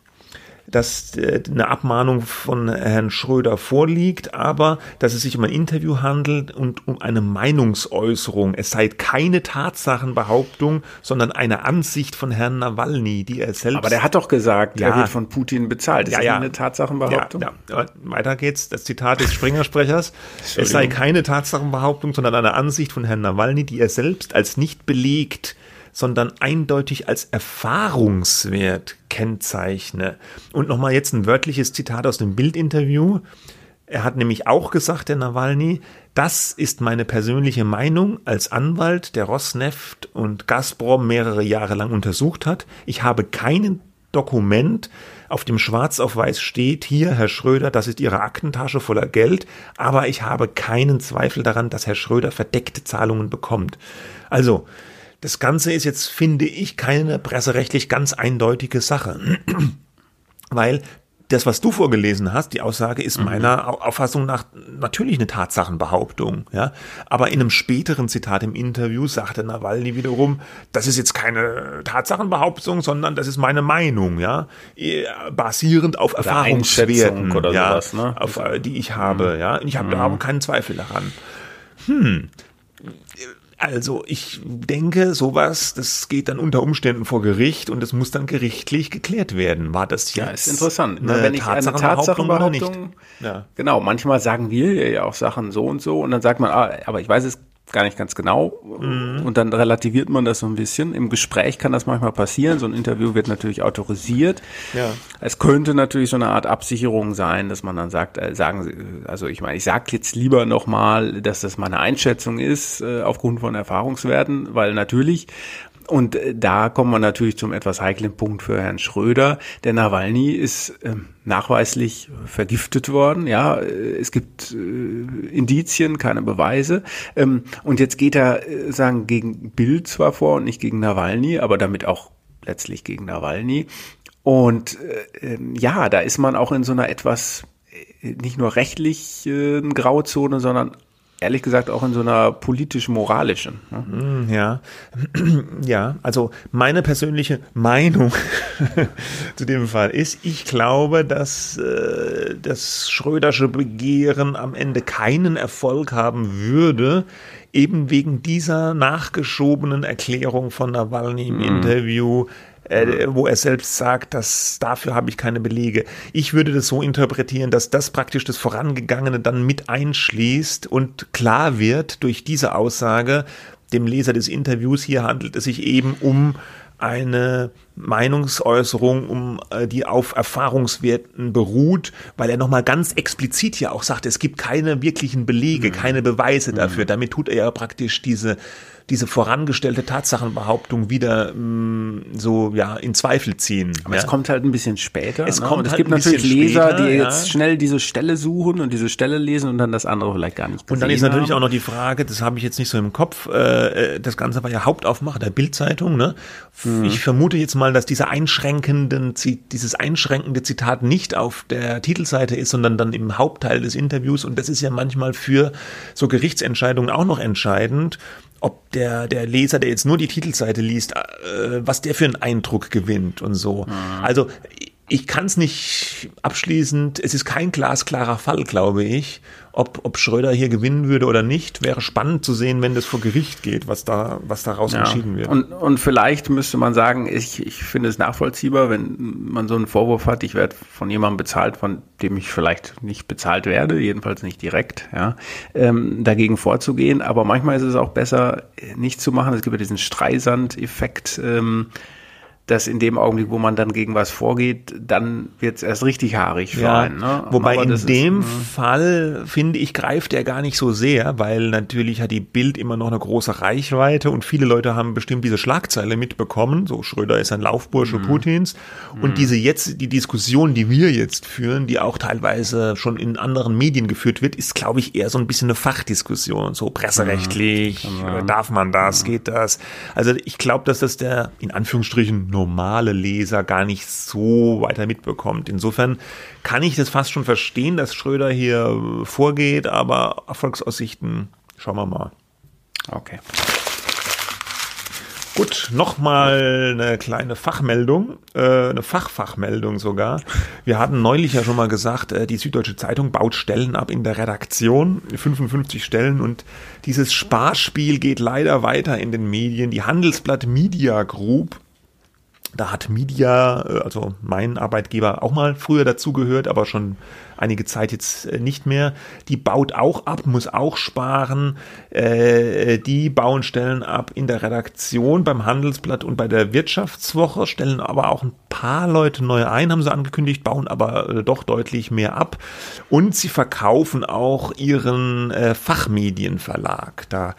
dass äh, eine Abmahnung von Herrn Schröder vorliegt, aber dass es sich um ein Interview handelt und um eine Meinungsäußerung. Es sei keine Tatsachenbehauptung, sondern eine Ansicht von Herrn Nawalny, die er selbst. Aber der hat doch gesagt, ja, er wird von Putin bezahlt. Ist ja, ja. eine Tatsachenbehauptung? Ja, ja. Weiter geht's. Das Zitat des Springersprechers. es sei keine Tatsachenbehauptung, sondern eine Ansicht von Herrn Nawalny, die er selbst als nicht belegt sondern eindeutig als Erfahrungswert kennzeichne. Und nochmal jetzt ein wörtliches Zitat aus dem Bildinterview. Er hat nämlich auch gesagt, der Nawalny, Das ist meine persönliche Meinung als Anwalt, der Rosneft und Gazprom mehrere Jahre lang untersucht hat. Ich habe keinen Dokument, auf dem schwarz auf weiß steht, hier, Herr Schröder, das ist Ihre Aktentasche voller Geld, aber ich habe keinen Zweifel daran, dass Herr Schröder verdeckte Zahlungen bekommt. Also, das Ganze ist jetzt, finde ich, keine presserechtlich ganz eindeutige Sache. Weil das, was du vorgelesen hast, die Aussage ist mhm. meiner Auffassung nach natürlich eine Tatsachenbehauptung, ja. Aber in einem späteren Zitat im Interview sagte Nawalny wiederum, das ist jetzt keine Tatsachenbehauptung, sondern das ist meine Meinung, ja. Basierend auf oder Erfahrungswerten, oder ja, sowas, ne? auf, äh, die ich habe, mhm. ja. Ich habe mhm. keinen Zweifel daran. Hm also ich denke, sowas, das geht dann unter Umständen vor Gericht und es muss dann gerichtlich geklärt werden. War das jetzt? Ja, ist interessant. Ne? Wenn ich eine Tatsachenbehauptung, ja. genau, manchmal sagen wir ja auch Sachen so und so und dann sagt man, ah, aber ich weiß es gar nicht ganz genau. Mhm. Und dann relativiert man das so ein bisschen. Im Gespräch kann das manchmal passieren. So ein Interview wird natürlich autorisiert. Ja. Es könnte natürlich so eine Art Absicherung sein, dass man dann sagt, äh, sagen Sie, also ich meine, ich sage jetzt lieber nochmal, dass das meine Einschätzung ist, äh, aufgrund von Erfahrungswerten, weil natürlich und äh, da kommen wir natürlich zum etwas heiklen Punkt für Herrn Schröder. Der Nawalny ist äh, nachweislich vergiftet worden. Ja, äh, es gibt äh, Indizien, keine Beweise. Ähm, und jetzt geht er, äh, sagen, gegen Bild zwar vor und nicht gegen Nawalny, aber damit auch letztlich gegen Nawalny. Und äh, ähm, ja, da ist man auch in so einer etwas nicht nur rechtlichen Grauzone, sondern ehrlich gesagt auch in so einer politisch-moralischen. Ne? Hm, ja, ja, also meine persönliche Meinung zu dem Fall ist, ich glaube, dass äh, das Schrödersche Begehren am Ende keinen Erfolg haben würde, eben wegen dieser nachgeschobenen Erklärung von Nawalny im mhm. Interview, äh, wo er selbst sagt, dass dafür habe ich keine Belege. Ich würde das so interpretieren, dass das praktisch das Vorangegangene dann mit einschließt und klar wird durch diese Aussage, dem Leser des Interviews, hier handelt es sich eben um eine Meinungsäußerung, um äh, die auf Erfahrungswerten beruht, weil er nochmal ganz explizit hier auch sagt, es gibt keine wirklichen Belege, mhm. keine Beweise dafür. Mhm. Damit tut er ja praktisch diese diese vorangestellte Tatsachenbehauptung wieder mh, mm, so ja in Zweifel ziehen. Aber ja? es kommt halt ein bisschen später. Es ne? kommt und es halt gibt natürlich Leser, später, die ja. jetzt schnell diese Stelle suchen und diese Stelle lesen und dann das andere vielleicht gar nicht. Und dann ist natürlich haben. auch noch die Frage, das habe ich jetzt nicht so im Kopf. Äh, das Ganze war ja Hauptaufmacher der Bildzeitung. Ne? Mhm. Ich vermute jetzt mal, dass diese einschränkenden, dieses einschränkende Zitat nicht auf der Titelseite ist, sondern dann im Hauptteil des Interviews. Und das ist ja manchmal für so Gerichtsentscheidungen auch noch entscheidend ob der, der Leser, der jetzt nur die Titelseite liest, äh, was der für einen Eindruck gewinnt und so. Mhm. Also ich kann es nicht abschließend, es ist kein glasklarer Fall, glaube ich. Ob, ob Schröder hier gewinnen würde oder nicht, wäre spannend zu sehen, wenn das vor Gericht geht, was da, was daraus ja. entschieden wird. Und, und vielleicht müsste man sagen, ich, ich finde es nachvollziehbar, wenn man so einen Vorwurf hat, ich werde von jemandem bezahlt, von dem ich vielleicht nicht bezahlt werde, jedenfalls nicht direkt, ja, ähm, dagegen vorzugehen. Aber manchmal ist es auch besser, nicht zu machen. Es gibt ja diesen Streisand-Effekt. Ähm, dass in dem Augenblick, wo man dann gegen was vorgeht, dann wird es erst richtig haarig für ja, einen. Ne? Wobei in dem ist, Fall, finde ich, greift er gar nicht so sehr, weil natürlich hat die Bild immer noch eine große Reichweite und viele Leute haben bestimmt diese Schlagzeile mitbekommen, so Schröder ist ein Laufbursche mhm. Putins und mhm. diese jetzt, die Diskussion, die wir jetzt führen, die auch teilweise schon in anderen Medien geführt wird, ist, glaube ich, eher so ein bisschen eine Fachdiskussion, so presserechtlich, mhm. darf man das, geht das? Also ich glaube, dass das der, in Anführungsstrichen, normale Leser gar nicht so weiter mitbekommt. Insofern kann ich das fast schon verstehen, dass Schröder hier vorgeht, aber Erfolgsaussichten schauen wir mal. Okay. Gut, nochmal eine kleine Fachmeldung, äh, eine Fachfachmeldung sogar. Wir hatten neulich ja schon mal gesagt, äh, die Süddeutsche Zeitung baut Stellen ab in der Redaktion, 55 Stellen und dieses Sparspiel geht leider weiter in den Medien. Die Handelsblatt Media Group Da hat Media, äh, also mein Arbeitgeber, auch mal früher dazugehört, aber schon einige Zeit jetzt äh, nicht mehr. Die baut auch ab, muss auch sparen. Äh, die bauen Stellen ab in der Redaktion, beim Handelsblatt und bei der Wirtschaftswoche, stellen aber auch ein paar Leute neu ein, haben sie angekündigt, bauen aber doch deutlich mehr ab. Und sie verkaufen auch ihren Fachmedienverlag. Da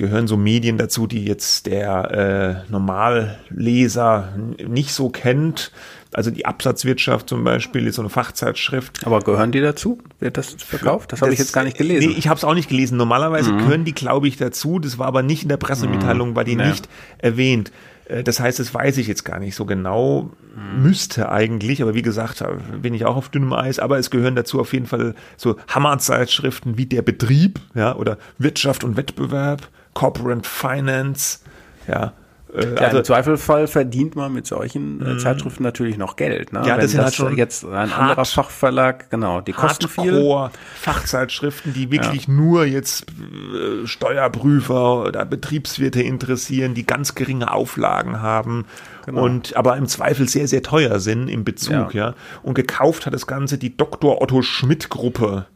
gehören so Medien dazu, die jetzt der äh, Normalleser nicht so kennt. Also die Absatzwirtschaft zum Beispiel ist so eine Fachzeitschrift. Aber gehören die dazu? Wird das verkauft? Das, das habe ich jetzt gar nicht gelesen. Nee, ich habe es auch nicht gelesen. Normalerweise mhm. gehören die, glaube ich, dazu. Das war aber nicht in der Pressemitteilung, mhm. war die ja. nicht erwähnt. Äh, das heißt, das weiß ich jetzt gar nicht so genau. Mhm. Müsste eigentlich, aber wie gesagt, bin ich auch auf dünnem Eis. Aber es gehören dazu auf jeden Fall so Hammerzeitschriften wie der Betrieb, ja, oder Wirtschaft und Wettbewerb Corporate Finance, ja. Äh, ja, also, Im Zweifelfall verdient man mit solchen äh, mhm. Zeitschriften natürlich noch Geld. Ne? Ja, das sind halt schon jetzt ein hart, anderer Fachverlag, genau, die kosten viel. Fachzeitschriften, die wirklich ja. nur jetzt äh, Steuerprüfer oder Betriebswirte interessieren, die ganz geringe Auflagen haben genau. und aber im Zweifel sehr, sehr teuer sind im Bezug, ja. ja. Und gekauft hat das Ganze die Dr. Otto Schmidt Gruppe.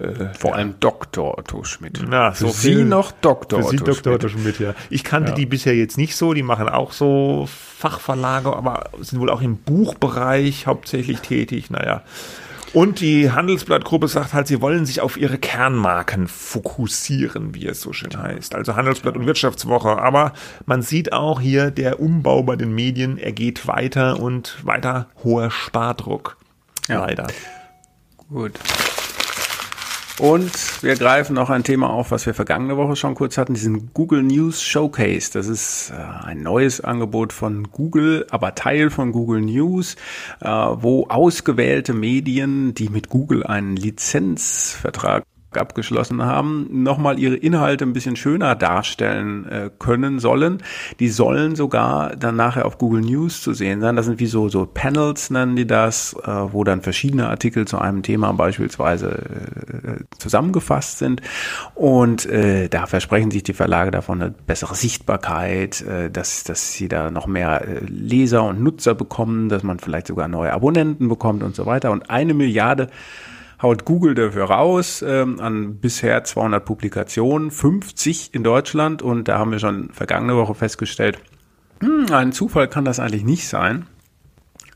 Äh, Vor allem Dr. Otto Schmidt. Na, für so Sie viel, noch Dr. Für Otto, Sie Dr. Schmidt. Otto Schmidt. Ja. Ich kannte ja. die bisher jetzt nicht so. Die machen auch so Fachverlage, aber sind wohl auch im Buchbereich hauptsächlich tätig. Naja. Und die Handelsblattgruppe sagt halt, sie wollen sich auf ihre Kernmarken fokussieren, wie es so schön heißt. Also Handelsblatt und Wirtschaftswoche. Aber man sieht auch hier, der Umbau bei den Medien, er geht weiter und weiter hoher Spardruck. Ja. Leider. Gut. Und wir greifen noch ein Thema auf, was wir vergangene Woche schon kurz hatten, diesen Google News Showcase. Das ist äh, ein neues Angebot von Google, aber Teil von Google News, äh, wo ausgewählte Medien, die mit Google einen Lizenzvertrag abgeschlossen haben, nochmal ihre Inhalte ein bisschen schöner darstellen äh, können sollen. Die sollen sogar dann nachher auf Google News zu sehen sein. Das sind wie so, so Panels nennen die das, äh, wo dann verschiedene Artikel zu einem Thema beispielsweise äh, zusammengefasst sind. Und äh, da versprechen sich die Verlage davon eine bessere Sichtbarkeit, äh, dass, dass sie da noch mehr äh, Leser und Nutzer bekommen, dass man vielleicht sogar neue Abonnenten bekommt und so weiter. Und eine Milliarde haut Google dafür raus ähm, an bisher 200 Publikationen, 50 in Deutschland und da haben wir schon vergangene Woche festgestellt, hm, ein Zufall kann das eigentlich nicht sein.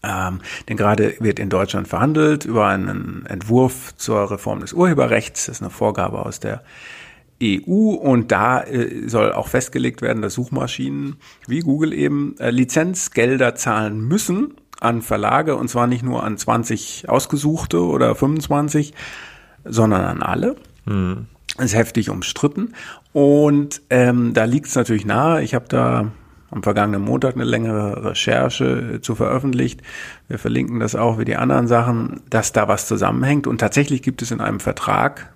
Ähm, denn gerade wird in Deutschland verhandelt über einen Entwurf zur Reform des Urheberrechts. Das ist eine Vorgabe aus der EU und da äh, soll auch festgelegt werden, dass Suchmaschinen wie Google eben äh, Lizenzgelder zahlen müssen an Verlage und zwar nicht nur an 20 ausgesuchte oder 25, sondern an alle. Mhm. Ist heftig umstritten und ähm, da liegt es natürlich nahe. Ich habe da am vergangenen Montag eine längere Recherche zu veröffentlicht. Wir verlinken das auch wie die anderen Sachen, dass da was zusammenhängt. Und tatsächlich gibt es in einem Vertrag,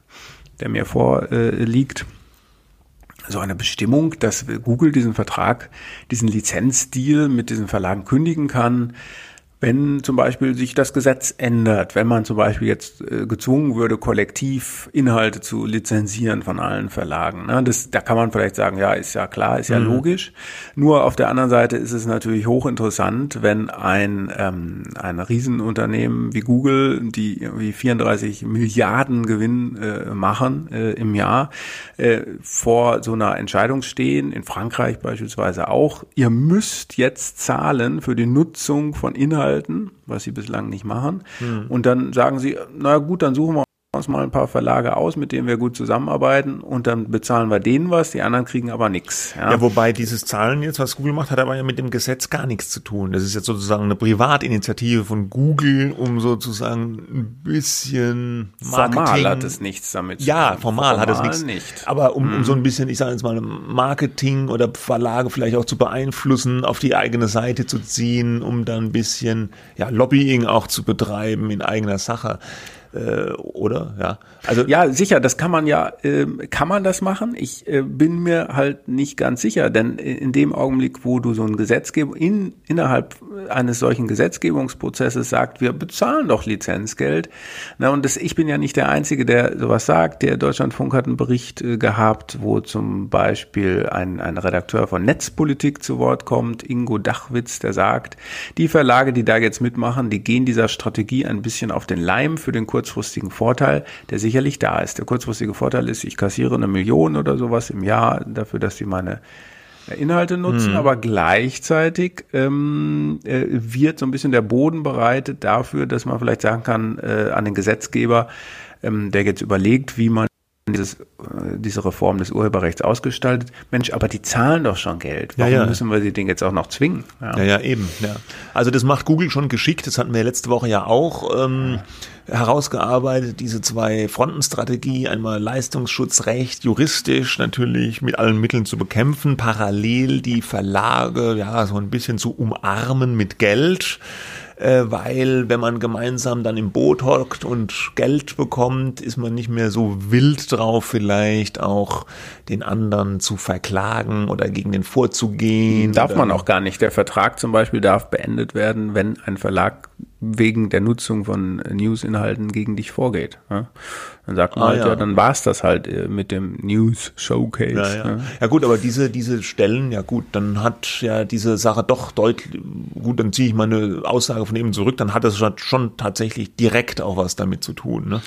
der mir vorliegt, so eine Bestimmung, dass Google diesen Vertrag, diesen Lizenzdeal mit diesen Verlagen kündigen kann, wenn zum Beispiel sich das Gesetz ändert, wenn man zum Beispiel jetzt äh, gezwungen würde, kollektiv Inhalte zu lizenzieren von allen Verlagen. Ne? Das, da kann man vielleicht sagen, ja, ist ja klar, ist ja mhm. logisch. Nur auf der anderen Seite ist es natürlich hochinteressant, wenn ein, ähm, ein Riesenunternehmen wie Google, die irgendwie 34 Milliarden Gewinn äh, machen äh, im Jahr, äh, vor so einer Entscheidung stehen, in Frankreich beispielsweise auch, ihr müsst jetzt zahlen für die Nutzung von Inhalten halten, was sie bislang nicht machen. Hm. Und dann sagen sie, na gut, dann suchen wir uns mal ein paar Verlage aus, mit denen wir gut zusammenarbeiten und dann bezahlen wir denen was, die anderen kriegen aber nichts. Ja. ja, wobei dieses Zahlen jetzt, was Google macht, hat aber ja mit dem Gesetz gar nichts zu tun. Das ist jetzt sozusagen eine Privatinitiative von Google, um sozusagen ein bisschen Marketing. Formal hat es nichts damit zu tun. Ja, formal, formal hat es nichts. Nicht. Aber um, um mhm. so ein bisschen, ich sage jetzt mal, Marketing oder Verlage vielleicht auch zu beeinflussen, auf die eigene Seite zu ziehen, um dann ein bisschen ja, Lobbying auch zu betreiben in eigener Sache äh, oder? Ja. Also ja, sicher, das kann man ja, äh, kann man das machen? Ich äh, bin mir halt nicht ganz sicher, denn in dem Augenblick, wo du so ein Gesetzgebung in, innerhalb eines solchen Gesetzgebungsprozesses sagt, wir bezahlen doch Lizenzgeld. Na, und das, ich bin ja nicht der Einzige, der sowas sagt. Der Deutschlandfunk hat einen Bericht äh, gehabt, wo zum Beispiel ein, ein Redakteur von Netzpolitik zu Wort kommt, Ingo Dachwitz, der sagt, die Verlage, die da jetzt mitmachen, die gehen dieser Strategie ein bisschen auf den Leim für den kurzfristigen Vorteil, der sicherlich da ist. Der kurzfristige Vorteil ist, ich kassiere eine Million oder sowas im Jahr dafür, dass sie meine Inhalte nutzen, mhm. aber gleichzeitig ähm, äh, wird so ein bisschen der Boden bereitet dafür, dass man vielleicht sagen kann äh, an den Gesetzgeber, ähm, der jetzt überlegt, wie man dieses, äh, diese Reform des Urheberrechts ausgestaltet. Mensch, aber die zahlen doch schon Geld. Warum ja, ja. müssen wir sie den jetzt auch noch zwingen? Ja. ja, ja, eben. Also das macht Google schon geschickt. Das hatten wir letzte Woche ja auch ähm, herausgearbeitet. Diese zwei Frontenstrategie, einmal Leistungsschutzrecht, juristisch natürlich mit allen Mitteln zu bekämpfen, parallel die Verlage ja so ein bisschen zu umarmen mit Geld äh, weil wenn man gemeinsam dann im Boot hockt und Geld bekommt, ist man nicht mehr so wild drauf, vielleicht auch den anderen zu verklagen oder gegen den vorzugehen. Darf man auch gar nicht. Der Vertrag zum Beispiel darf beendet werden, wenn ein Verlag wegen der Nutzung von News-Inhalten gegen dich vorgeht. Ja? Dann sagt man ah, halt, ja, ja dann war's das halt äh, mit dem News Showcase. Ja, ja. Ne? ja gut, aber diese, diese Stellen, ja gut, dann hat ja diese Sache doch deutlich, gut, dann ziehe ich meine Aussage von eben zurück, dann hat es schon tatsächlich direkt auch was damit zu tun, ne?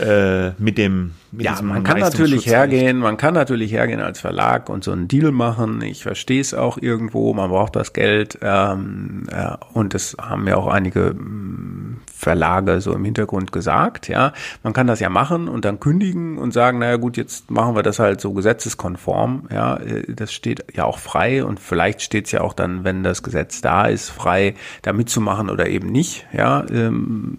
Äh, mit dem ja, man kann natürlich hergehen, man kann natürlich hergehen als Verlag und so einen Deal machen. Ich verstehe es auch irgendwo, man braucht das Geld ähm, äh, und das haben ja auch einige mm, Verlage so im Hintergrund gesagt. Ja, man kann das ja machen und dann kündigen und sagen, naja gut, jetzt machen wir das halt so gesetzeskonform. Ja, äh, das steht ja auch frei und vielleicht steht es ja auch dann, wenn das Gesetz da ist, frei, da mitzumachen oder eben nicht. Ja, ähm,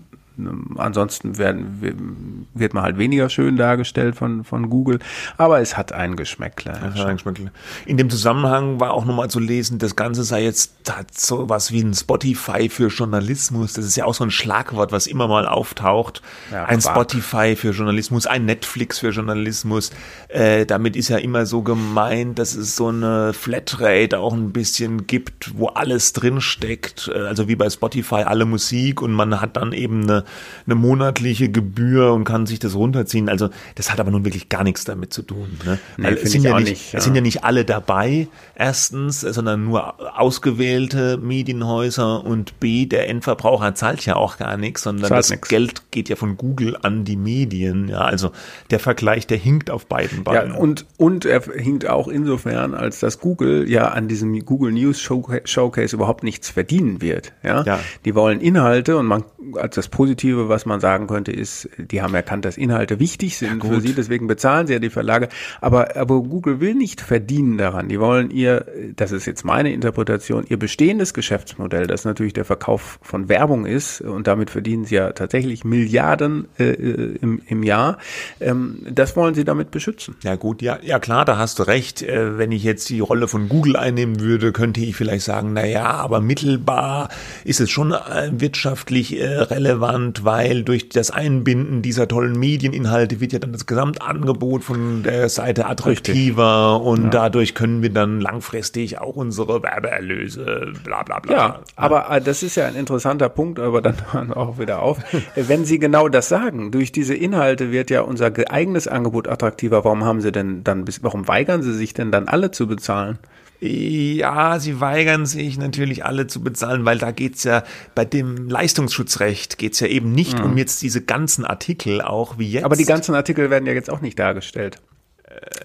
Ansonsten werden, wird man halt weniger schön dargestellt von, von Google, aber es hat ein Geschmäckle. Hat Geschmäckle. In dem Zusammenhang war auch nochmal zu lesen, das Ganze sei jetzt so was wie ein Spotify für Journalismus. Das ist ja auch so ein Schlagwort, was immer mal auftaucht. Ja, ein Spotify für Journalismus, ein Netflix für Journalismus. Äh, damit ist ja immer so gemeint, dass es so eine Flatrate auch ein bisschen gibt, wo alles drinsteckt. Äh, also wie bei Spotify alle Musik und man hat dann eben eine eine monatliche Gebühr und kann sich das runterziehen. Also das hat aber nun wirklich gar nichts damit zu tun. Ne? Nee, es, sind ja nicht, nicht ja. es sind ja nicht alle dabei, erstens, sondern nur ausgewählte Medienhäuser und B, der Endverbraucher zahlt ja auch gar nichts, sondern zahlt das nix. Geld geht ja von Google an die Medien. Ja, also der Vergleich, der hinkt auf beiden Beinen. Ja, und, und er hinkt auch insofern, als dass Google ja an diesem Google News Showcase überhaupt nichts verdienen wird. Ja, ja. die wollen Inhalte und man als das Positive Positive, was man sagen könnte, ist, die haben erkannt, dass Inhalte wichtig sind ja, für sie, deswegen bezahlen sie ja die Verlage. Aber, aber Google will nicht verdienen daran. Die wollen ihr, das ist jetzt meine Interpretation, ihr bestehendes Geschäftsmodell, das natürlich der Verkauf von Werbung ist, und damit verdienen sie ja tatsächlich Milliarden äh, äh im, im Jahr, ähm, das wollen sie damit beschützen. Ja gut, ja, ja klar, da hast du recht. Äh, wenn ich jetzt die Rolle von Google einnehmen würde, könnte ich vielleicht sagen, na ja, aber mittelbar ist es schon äh, wirtschaftlich äh, relevant relevant, weil durch das Einbinden dieser tollen Medieninhalte wird ja dann das Gesamtangebot von der Seite attraktiver Richtig. und ja. dadurch können wir dann langfristig auch unsere Werbeerlöse bla bla bla. Ja, aber äh, das ist ja ein interessanter Punkt, aber dann hören wir auch wieder auf. Wenn Sie genau das sagen, durch diese Inhalte wird ja unser eigenes Angebot attraktiver. Warum haben Sie denn dann, warum weigern Sie sich denn dann alle zu bezahlen? Ja, sie weigern sich natürlich alle zu bezahlen, weil da geht's ja bei dem Leistungsschutzrecht geht's ja eben nicht mhm. um jetzt diese ganzen Artikel auch wie jetzt. Aber die ganzen Artikel werden ja jetzt auch nicht dargestellt.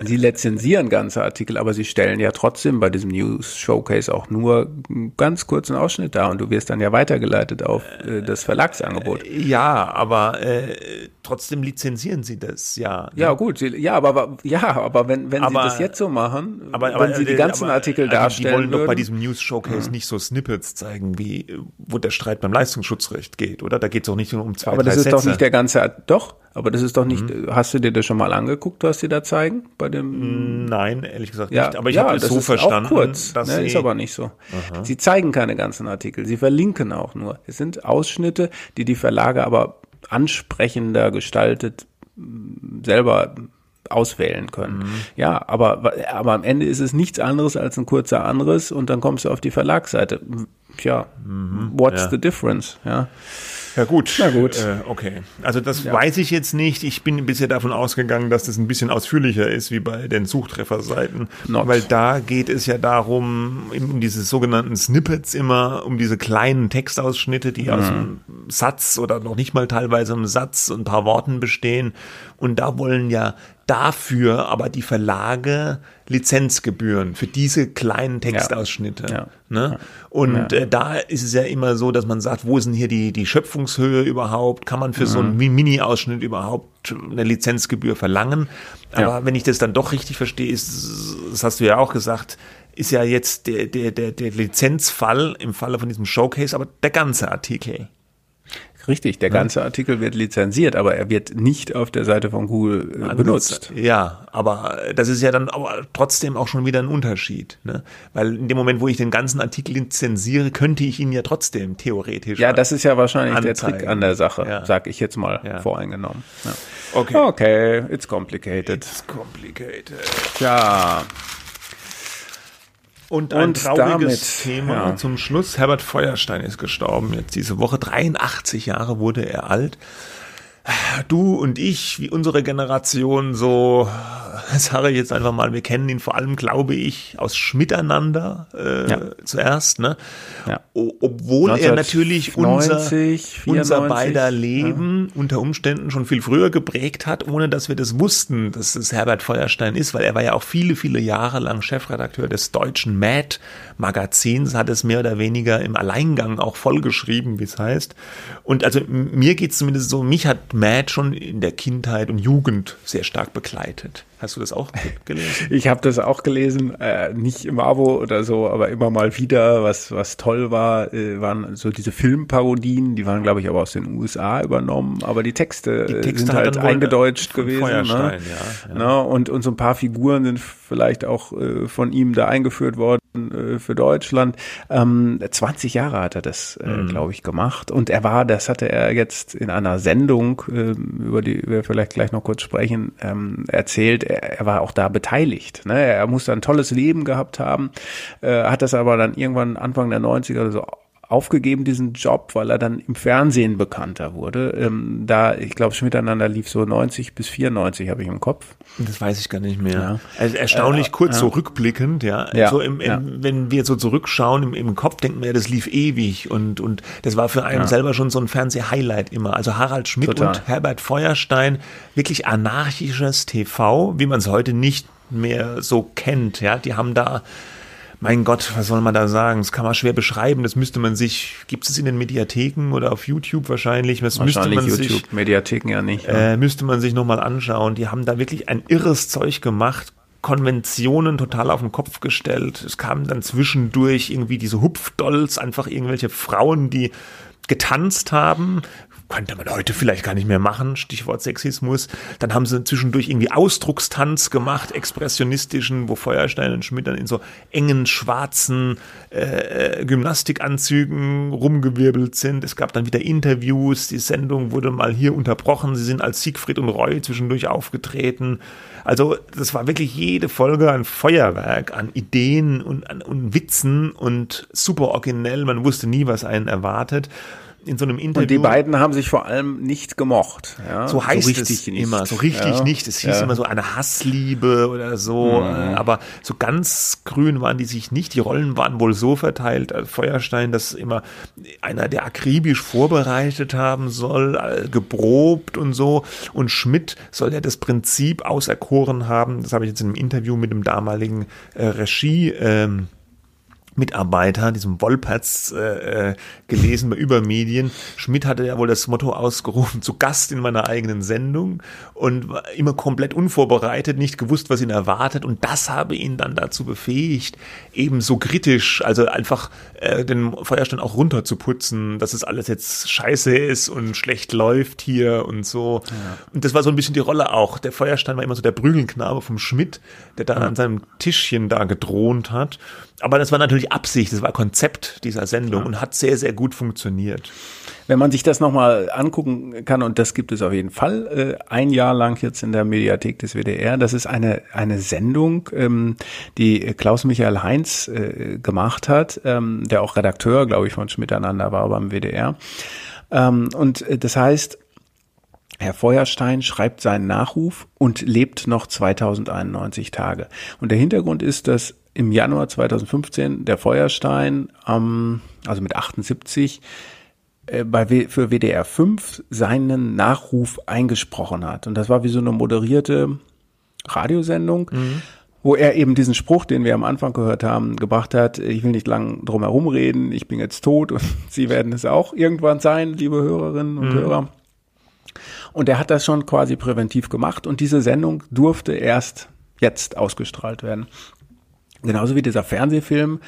Sie lizenzieren ganze Artikel, aber sie stellen ja trotzdem bei diesem News Showcase auch nur einen ganz kurzen Ausschnitt dar und du wirst dann ja weitergeleitet auf äh, das Verlagsangebot. Äh, ja, aber äh, trotzdem lizenzieren sie das, ja. Ne? Ja, gut, ja, aber ja, aber wenn, wenn aber, sie das jetzt so machen, aber, aber wenn sie die ganzen Artikel darstellen. Die wollen würden, doch bei diesem News Showcase mhm. nicht so Snippets zeigen, wie wo der Streit beim Leistungsschutzrecht geht, oder? Da geht es doch nicht nur um zwei, Aber das ist Sätze. doch nicht der ganze doch, aber das ist doch nicht, mhm. hast du dir das schon mal angeguckt, was sie da zeigen? Bei dem? Nein, ehrlich gesagt ja, nicht. Aber ich ja, habe es so verstanden. Auch kurz, dass ne, ist aber nicht so. Aha. Sie zeigen keine ganzen Artikel, sie verlinken auch nur. Es sind Ausschnitte, die die Verlage aber ansprechender gestaltet selber auswählen können. Mhm. Ja, aber, aber am Ende ist es nichts anderes als ein kurzer anderes und dann kommst du auf die Verlagsseite. Tja, mhm. what's ja. the difference? Ja. Ja gut. Na gut. Äh, okay. Also das ja. weiß ich jetzt nicht. Ich bin bisher davon ausgegangen, dass das ein bisschen ausführlicher ist wie bei den Suchtrefferseiten. Not. Weil da geht es ja darum, um diese sogenannten Snippets immer, um diese kleinen Textausschnitte, die mhm. aus einem Satz oder noch nicht mal teilweise einem Satz und ein paar Worten bestehen. Und da wollen ja dafür aber die Verlage Lizenzgebühren für diese kleinen Textausschnitte. Ja. Ne? Und. Äh, da ist es ja immer so, dass man sagt, wo ist denn hier die, die Schöpfungshöhe überhaupt? Kann man für mhm. so einen Mini-Ausschnitt überhaupt eine Lizenzgebühr verlangen? Aber wenn ich das dann doch richtig verstehe, ist, das hast du ja auch gesagt, ist ja jetzt der, der, der, der Lizenzfall im Falle von diesem Showcase, aber der ganze Artikel. Richtig, der ganze Artikel wird lizenziert, aber er wird nicht auf der Seite von Google äh, benutzt. Ja, aber das ist ja dann aber trotzdem auch schon wieder ein Unterschied. Ne? Weil in dem Moment, wo ich den ganzen Artikel lizenziere, könnte ich ihn ja trotzdem theoretisch. Ja, das ist ja wahrscheinlich anzeigen. der Trick an der Sache, ja. sag ich jetzt mal ja. voreingenommen. Ja. Okay. okay, it's complicated. It's complicated. Ja. Und ein und trauriges damit, Thema ja. zum Schluss. Herbert Feuerstein ist gestorben jetzt diese Woche. 83 Jahre wurde er alt du und ich, wie unsere Generation, so, sage ich jetzt einfach mal, wir kennen ihn vor allem, glaube ich, aus Schmiteinander äh, ja. zuerst, ne? Ja. obwohl er natürlich unser, 94, unser beider Leben ja. unter Umständen schon viel früher geprägt hat, ohne dass wir das wussten, dass es Herbert Feuerstein ist, weil er war ja auch viele, viele Jahre lang Chefredakteur des deutschen Mad Magazins, hat es mehr oder weniger im Alleingang auch vollgeschrieben, wie es heißt. Und also mir geht es zumindest so, mich hat Mad schon in der Kindheit und Jugend sehr stark begleitet. Hast du das auch gelesen? Ich habe das auch gelesen, äh, nicht im Abo oder so, aber immer mal wieder. Was was toll war, äh, waren so diese Filmparodien, die waren glaube ich aber aus den USA übernommen, aber die Texte, die Texte sind halt eingedeutscht gewesen. Ne? Ja, ja. Ne? Und und so ein paar Figuren sind vielleicht auch äh, von ihm da eingeführt worden äh, für Deutschland. Ähm, 20 Jahre hat er das, äh, mhm. glaube ich, gemacht. Und er war, das hatte er jetzt in einer Sendung, äh, über die wir vielleicht gleich noch kurz sprechen, ähm, erzählt. Er, war auch da beteiligt. Ne? Er muss ein tolles Leben gehabt haben, äh, hat das aber dann irgendwann Anfang der 90er so aufgegeben, diesen Job, weil er dann im Fernsehen bekannter wurde. Ähm, da, ich glaube, Miteinander lief so 90 bis 94, habe ich im Kopf. Das weiß ich gar nicht mehr. Ja. Also erstaunlich äh, kurz, ja. so rückblickend, ja. ja. So im, im, ja. Wenn wir so zurückschauen, im, im Kopf denken wir, das lief ewig und, und das war für einen selber schon so ein Fernseh-Highlight immer. Also Harald Schmidt Total. und Herbert Feuerstein, wirklich anarchisches TV, wie man es heute nicht mehr so kennt, ja. Die haben da mein Gott, was soll man da sagen? Das kann man schwer beschreiben. Das müsste man sich, gibt es in den Mediatheken oder auf YouTube wahrscheinlich? Das wahrscheinlich müsste man YouTube, sich, Mediatheken ja nicht. Äh, müsste man sich nochmal anschauen. Die haben da wirklich ein irres Zeug gemacht. Konventionen total auf den Kopf gestellt. Es kamen dann zwischendurch irgendwie diese Hupfdolls, einfach irgendwelche Frauen, die getanzt haben, könnte man heute vielleicht gar nicht mehr machen, Stichwort Sexismus. Dann haben sie zwischendurch irgendwie Ausdruckstanz gemacht, expressionistischen, wo Feuerstein und Schmidt dann in so engen schwarzen äh, Gymnastikanzügen rumgewirbelt sind. Es gab dann wieder Interviews, die Sendung wurde mal hier unterbrochen, sie sind als Siegfried und Roy zwischendurch aufgetreten. Also das war wirklich jede Folge ein Feuerwerk an Ideen und, an, und Witzen und super originell, man wusste nie, was einen erwartet in so einem Interview. Und die beiden haben sich vor allem nicht gemocht. Ja? So heißt so es nicht. immer, so richtig ja. nicht. Es hieß ja. immer so eine Hassliebe oder so, mhm. aber so ganz grün waren die sich nicht. Die Rollen waren wohl so verteilt, als Feuerstein, dass immer einer, der akribisch vorbereitet haben soll, äh, geprobt und so. Und Schmidt soll ja das Prinzip auserkoren haben. Das habe ich jetzt in einem Interview mit dem damaligen äh, Regie. Ähm, Mitarbeiter, diesem Wolperts, äh, äh, gelesen bei Übermedien. Schmidt hatte ja wohl das Motto ausgerufen, zu Gast in meiner eigenen Sendung und war immer komplett unvorbereitet, nicht gewusst, was ihn erwartet und das habe ihn dann dazu befähigt, eben so kritisch, also einfach äh, den Feuerstein auch runterzuputzen, dass es alles jetzt scheiße ist und schlecht läuft hier und so. Ja. Und das war so ein bisschen die Rolle auch. Der Feuerstein war immer so der Prügelknabe vom Schmidt, der dann ja. an seinem Tischchen da gedroht hat. Aber das war natürlich Absicht, das war Konzept dieser Sendung ja. und hat sehr, sehr gut funktioniert. Wenn man sich das nochmal angucken kann, und das gibt es auf jeden Fall, äh, ein Jahr lang jetzt in der Mediathek des WDR, das ist eine, eine Sendung, ähm, die Klaus-Michael Heinz äh, gemacht hat, ähm, der auch Redakteur, glaube ich, von Schmiteinander war beim WDR. Ähm, und äh, das heißt, Herr Feuerstein schreibt seinen Nachruf und lebt noch 2091 Tage. Und der Hintergrund ist, dass im Januar 2015 der Feuerstein, ähm, also mit 78, äh, bei w für WDR 5 seinen Nachruf eingesprochen hat. Und das war wie so eine moderierte Radiosendung. Mhm wo er eben diesen Spruch, den wir am Anfang gehört haben, gebracht hat, ich will nicht lang drum herum reden, ich bin jetzt tot und Sie werden es auch irgendwann sein, liebe Hörerinnen und mhm. Hörer. Und er hat das schon quasi präventiv gemacht und diese Sendung durfte erst jetzt ausgestrahlt werden. Genauso wie dieser Fernsehfilm,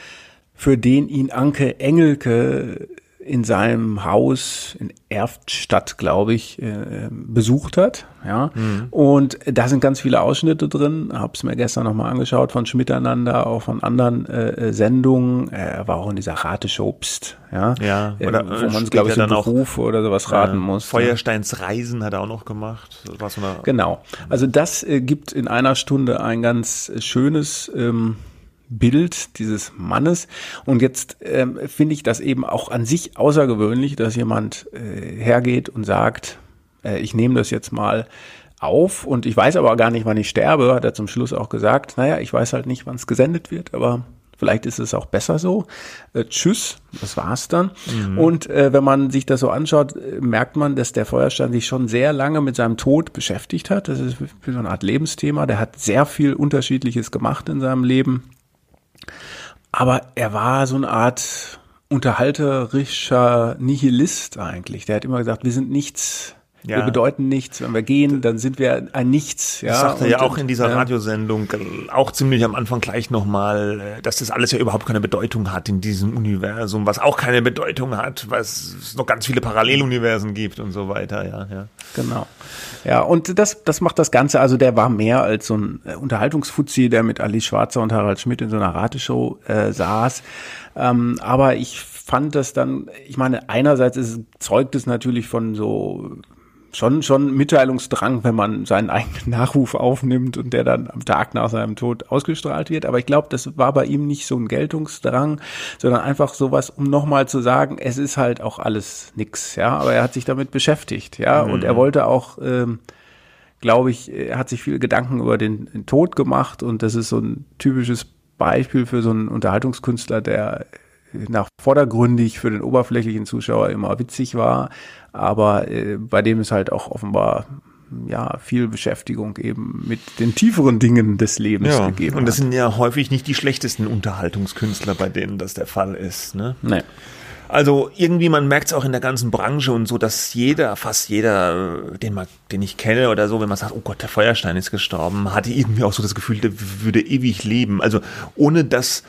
für den ihn Anke Engelke in seinem Haus in Erftstadt, glaube ich, äh, besucht hat. Ja, mhm. und da sind ganz viele Ausschnitte drin. Habe es mir gestern nochmal angeschaut von Schmiteinander, auch von anderen äh, Sendungen. Er war auch in dieser Rateshow Psst, ja, ja äh, oder, wo man glaube ich dann Beruf auch, oder sowas raten muss. Feuersteins Reisen hat er auch noch gemacht. So genau. Also das äh, gibt in einer Stunde ein ganz schönes ähm, Bild dieses Mannes. Und jetzt ähm, finde ich das eben auch an sich außergewöhnlich, dass jemand äh, hergeht und sagt, äh, ich nehme das jetzt mal auf und ich weiß aber gar nicht, wann ich sterbe, hat er zum Schluss auch gesagt. Naja, ich weiß halt nicht, wann es gesendet wird, aber vielleicht ist es auch besser so. Äh, tschüss, das war's dann. Mhm. Und äh, wenn man sich das so anschaut, äh, merkt man, dass der Feuerstein sich schon sehr lange mit seinem Tod beschäftigt hat. Das ist so eine Art Lebensthema. Der hat sehr viel Unterschiedliches gemacht in seinem Leben. Aber er war so eine Art unterhalterischer Nihilist eigentlich. Der hat immer gesagt, wir sind nichts, ja. wir bedeuten nichts. Wenn wir gehen, dann sind wir ein Nichts. Ja, das sagte er ja auch in dieser ja. Radiosendung, auch ziemlich am Anfang gleich nochmal, dass das alles ja überhaupt keine Bedeutung hat in diesem Universum, was auch keine Bedeutung hat, was es noch ganz viele Paralleluniversen gibt und so weiter. Ja, ja. Genau. Ja, und das, das macht das Ganze, also der war mehr als so ein äh, Unterhaltungsfuzzi, der mit Alice Schwarzer und Harald Schmidt in so einer Rateshow äh, saß. Ähm, aber ich fand das dann, ich meine, einerseits ist, zeugt es natürlich von so schon, schon Mitteilungsdrang, wenn man seinen eigenen Nachruf aufnimmt und der dann am Tag nach seinem Tod ausgestrahlt wird. Aber ich glaube, das war bei ihm nicht so ein Geltungsdrang, sondern einfach sowas, um nochmal zu sagen, es ist halt auch alles nix, ja. Aber er hat sich damit beschäftigt, ja. Mhm. Und er wollte auch, ähm, glaube ich, er hat sich viele Gedanken über den, den Tod gemacht und das ist so ein typisches Beispiel für so einen Unterhaltungskünstler, der nach vordergründig für den oberflächlichen Zuschauer immer witzig war, aber äh, bei dem ist halt auch offenbar ja, viel Beschäftigung eben mit den tieferen Dingen des Lebens ja, gegeben. Und das hat. sind ja häufig nicht die schlechtesten Unterhaltungskünstler, bei denen das der Fall ist. Ne? Nee. Also irgendwie, man merkt es auch in der ganzen Branche und so, dass jeder, fast jeder, den, man, den ich kenne oder so, wenn man sagt, oh Gott, der Feuerstein ist gestorben, hatte irgendwie auch so das Gefühl, der würde ewig leben. Also ohne dass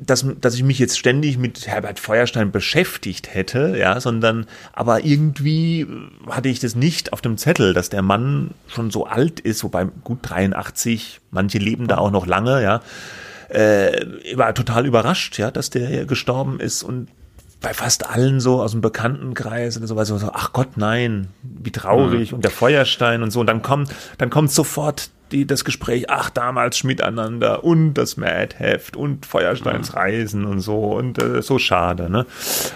dass, dass ich mich jetzt ständig mit Herbert Feuerstein beschäftigt hätte, ja, sondern aber irgendwie hatte ich das nicht auf dem Zettel, dass der Mann schon so alt ist, wobei gut 83, manche leben da auch noch lange, ja. Äh, war total überrascht, ja, dass der gestorben ist und bei fast allen so aus dem Bekanntenkreis oder so, so, ach Gott, nein, wie traurig mhm. und der Feuerstein und so. Und dann kommt, dann kommt sofort die, das Gespräch, ach, damals Schmiteinander und das Mad-Heft und Feuersteins Reisen und so und äh, so schade, ne?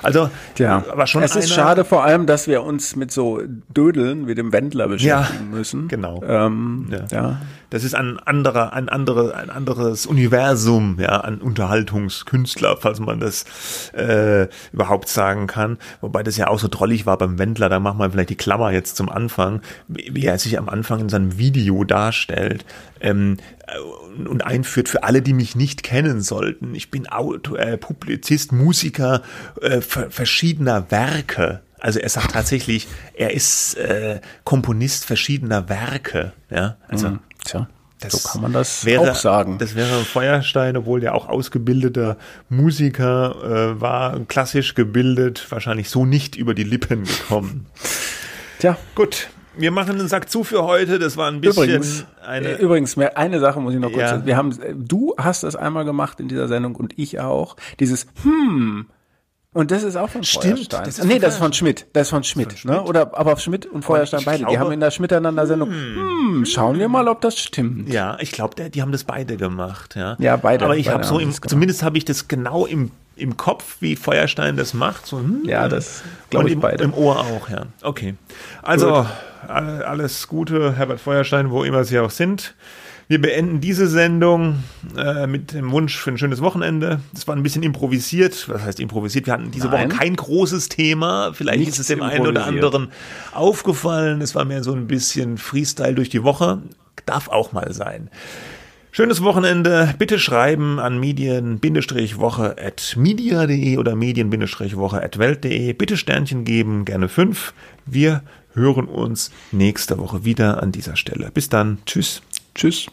Also, ja, aber schon. Es ist schade vor allem, dass wir uns mit so Dödeln wie dem Wendler beschäftigen ja, müssen. Genau. Ähm, ja. ja. Das ist ein anderer, ein andere, ein anderes Universum, ja, an Unterhaltungskünstler, falls man das äh, überhaupt sagen kann. Wobei das ja auch so drollig war beim Wendler, da machen wir vielleicht die Klammer jetzt zum Anfang, wie er sich am Anfang in seinem Video darstellt. Ähm, und einführt für alle, die mich nicht kennen sollten. Ich bin Autor, äh, Publizist, Musiker äh, verschiedener Werke. Also er sagt tatsächlich, er ist äh, Komponist verschiedener Werke. Ja, also mhm. Tja. Das so kann man das wäre, auch sagen. Das wäre Feuerstein, obwohl der auch ausgebildeter Musiker äh, war, klassisch gebildet, wahrscheinlich so nicht über die Lippen gekommen. Tja. Gut. wir machen den Sack zu für heute. Das war ein bisschen Übrigens, eine. äh, übrigens, mehr- eine Sache muss ich noch kurz Ja. sagen. Wir haben, äh, du hast das einmal gemacht in dieser Sendung und ich auch. Dieses Hm. Und das ist auch von Stimmt, Feuerstein. das ist nee, von das ist von Schmidt. Das ist von Schmidt. Ne? Oder aber Schmidt und Feuerstein beide. die glaube- haben in der Schmiteinander-Sendung. Hm, schauen wir mal, ob das stimmt. Ja, ich glaube, die haben das beide gemacht, ja. Ja, beide- Aber ich habe so, im, zumindest habe ich das genau im, im Kopf, wie Feuerstein das macht. So, hm, Ja, das glaube ich im, beide. im Ohr auch, ja. Okay. Also, alle- alles Gute, Herbert Feuerstein, wo immer Sie auch sind. Wir beenden diese Sendung äh, mit dem Wunsch für ein schönes Wochenende. Das war ein bisschen improvisiert. Was heißt improvisiert? Wir hatten diese Nein. Woche kein großes Thema. Vielleicht Nichts ist es dem einen oder anderen aufgefallen. Es war mehr so ein bisschen Freestyle durch die Woche. Darf auch mal sein. Schönes Wochenende. Bitte schreiben an medien-woche at media.de oder medien-woche at welt.de. Bitte Sternchen geben, gerne fünf. Wir hören uns nächste Woche wieder an dieser Stelle. Bis dann. Tschüss. Tschüss.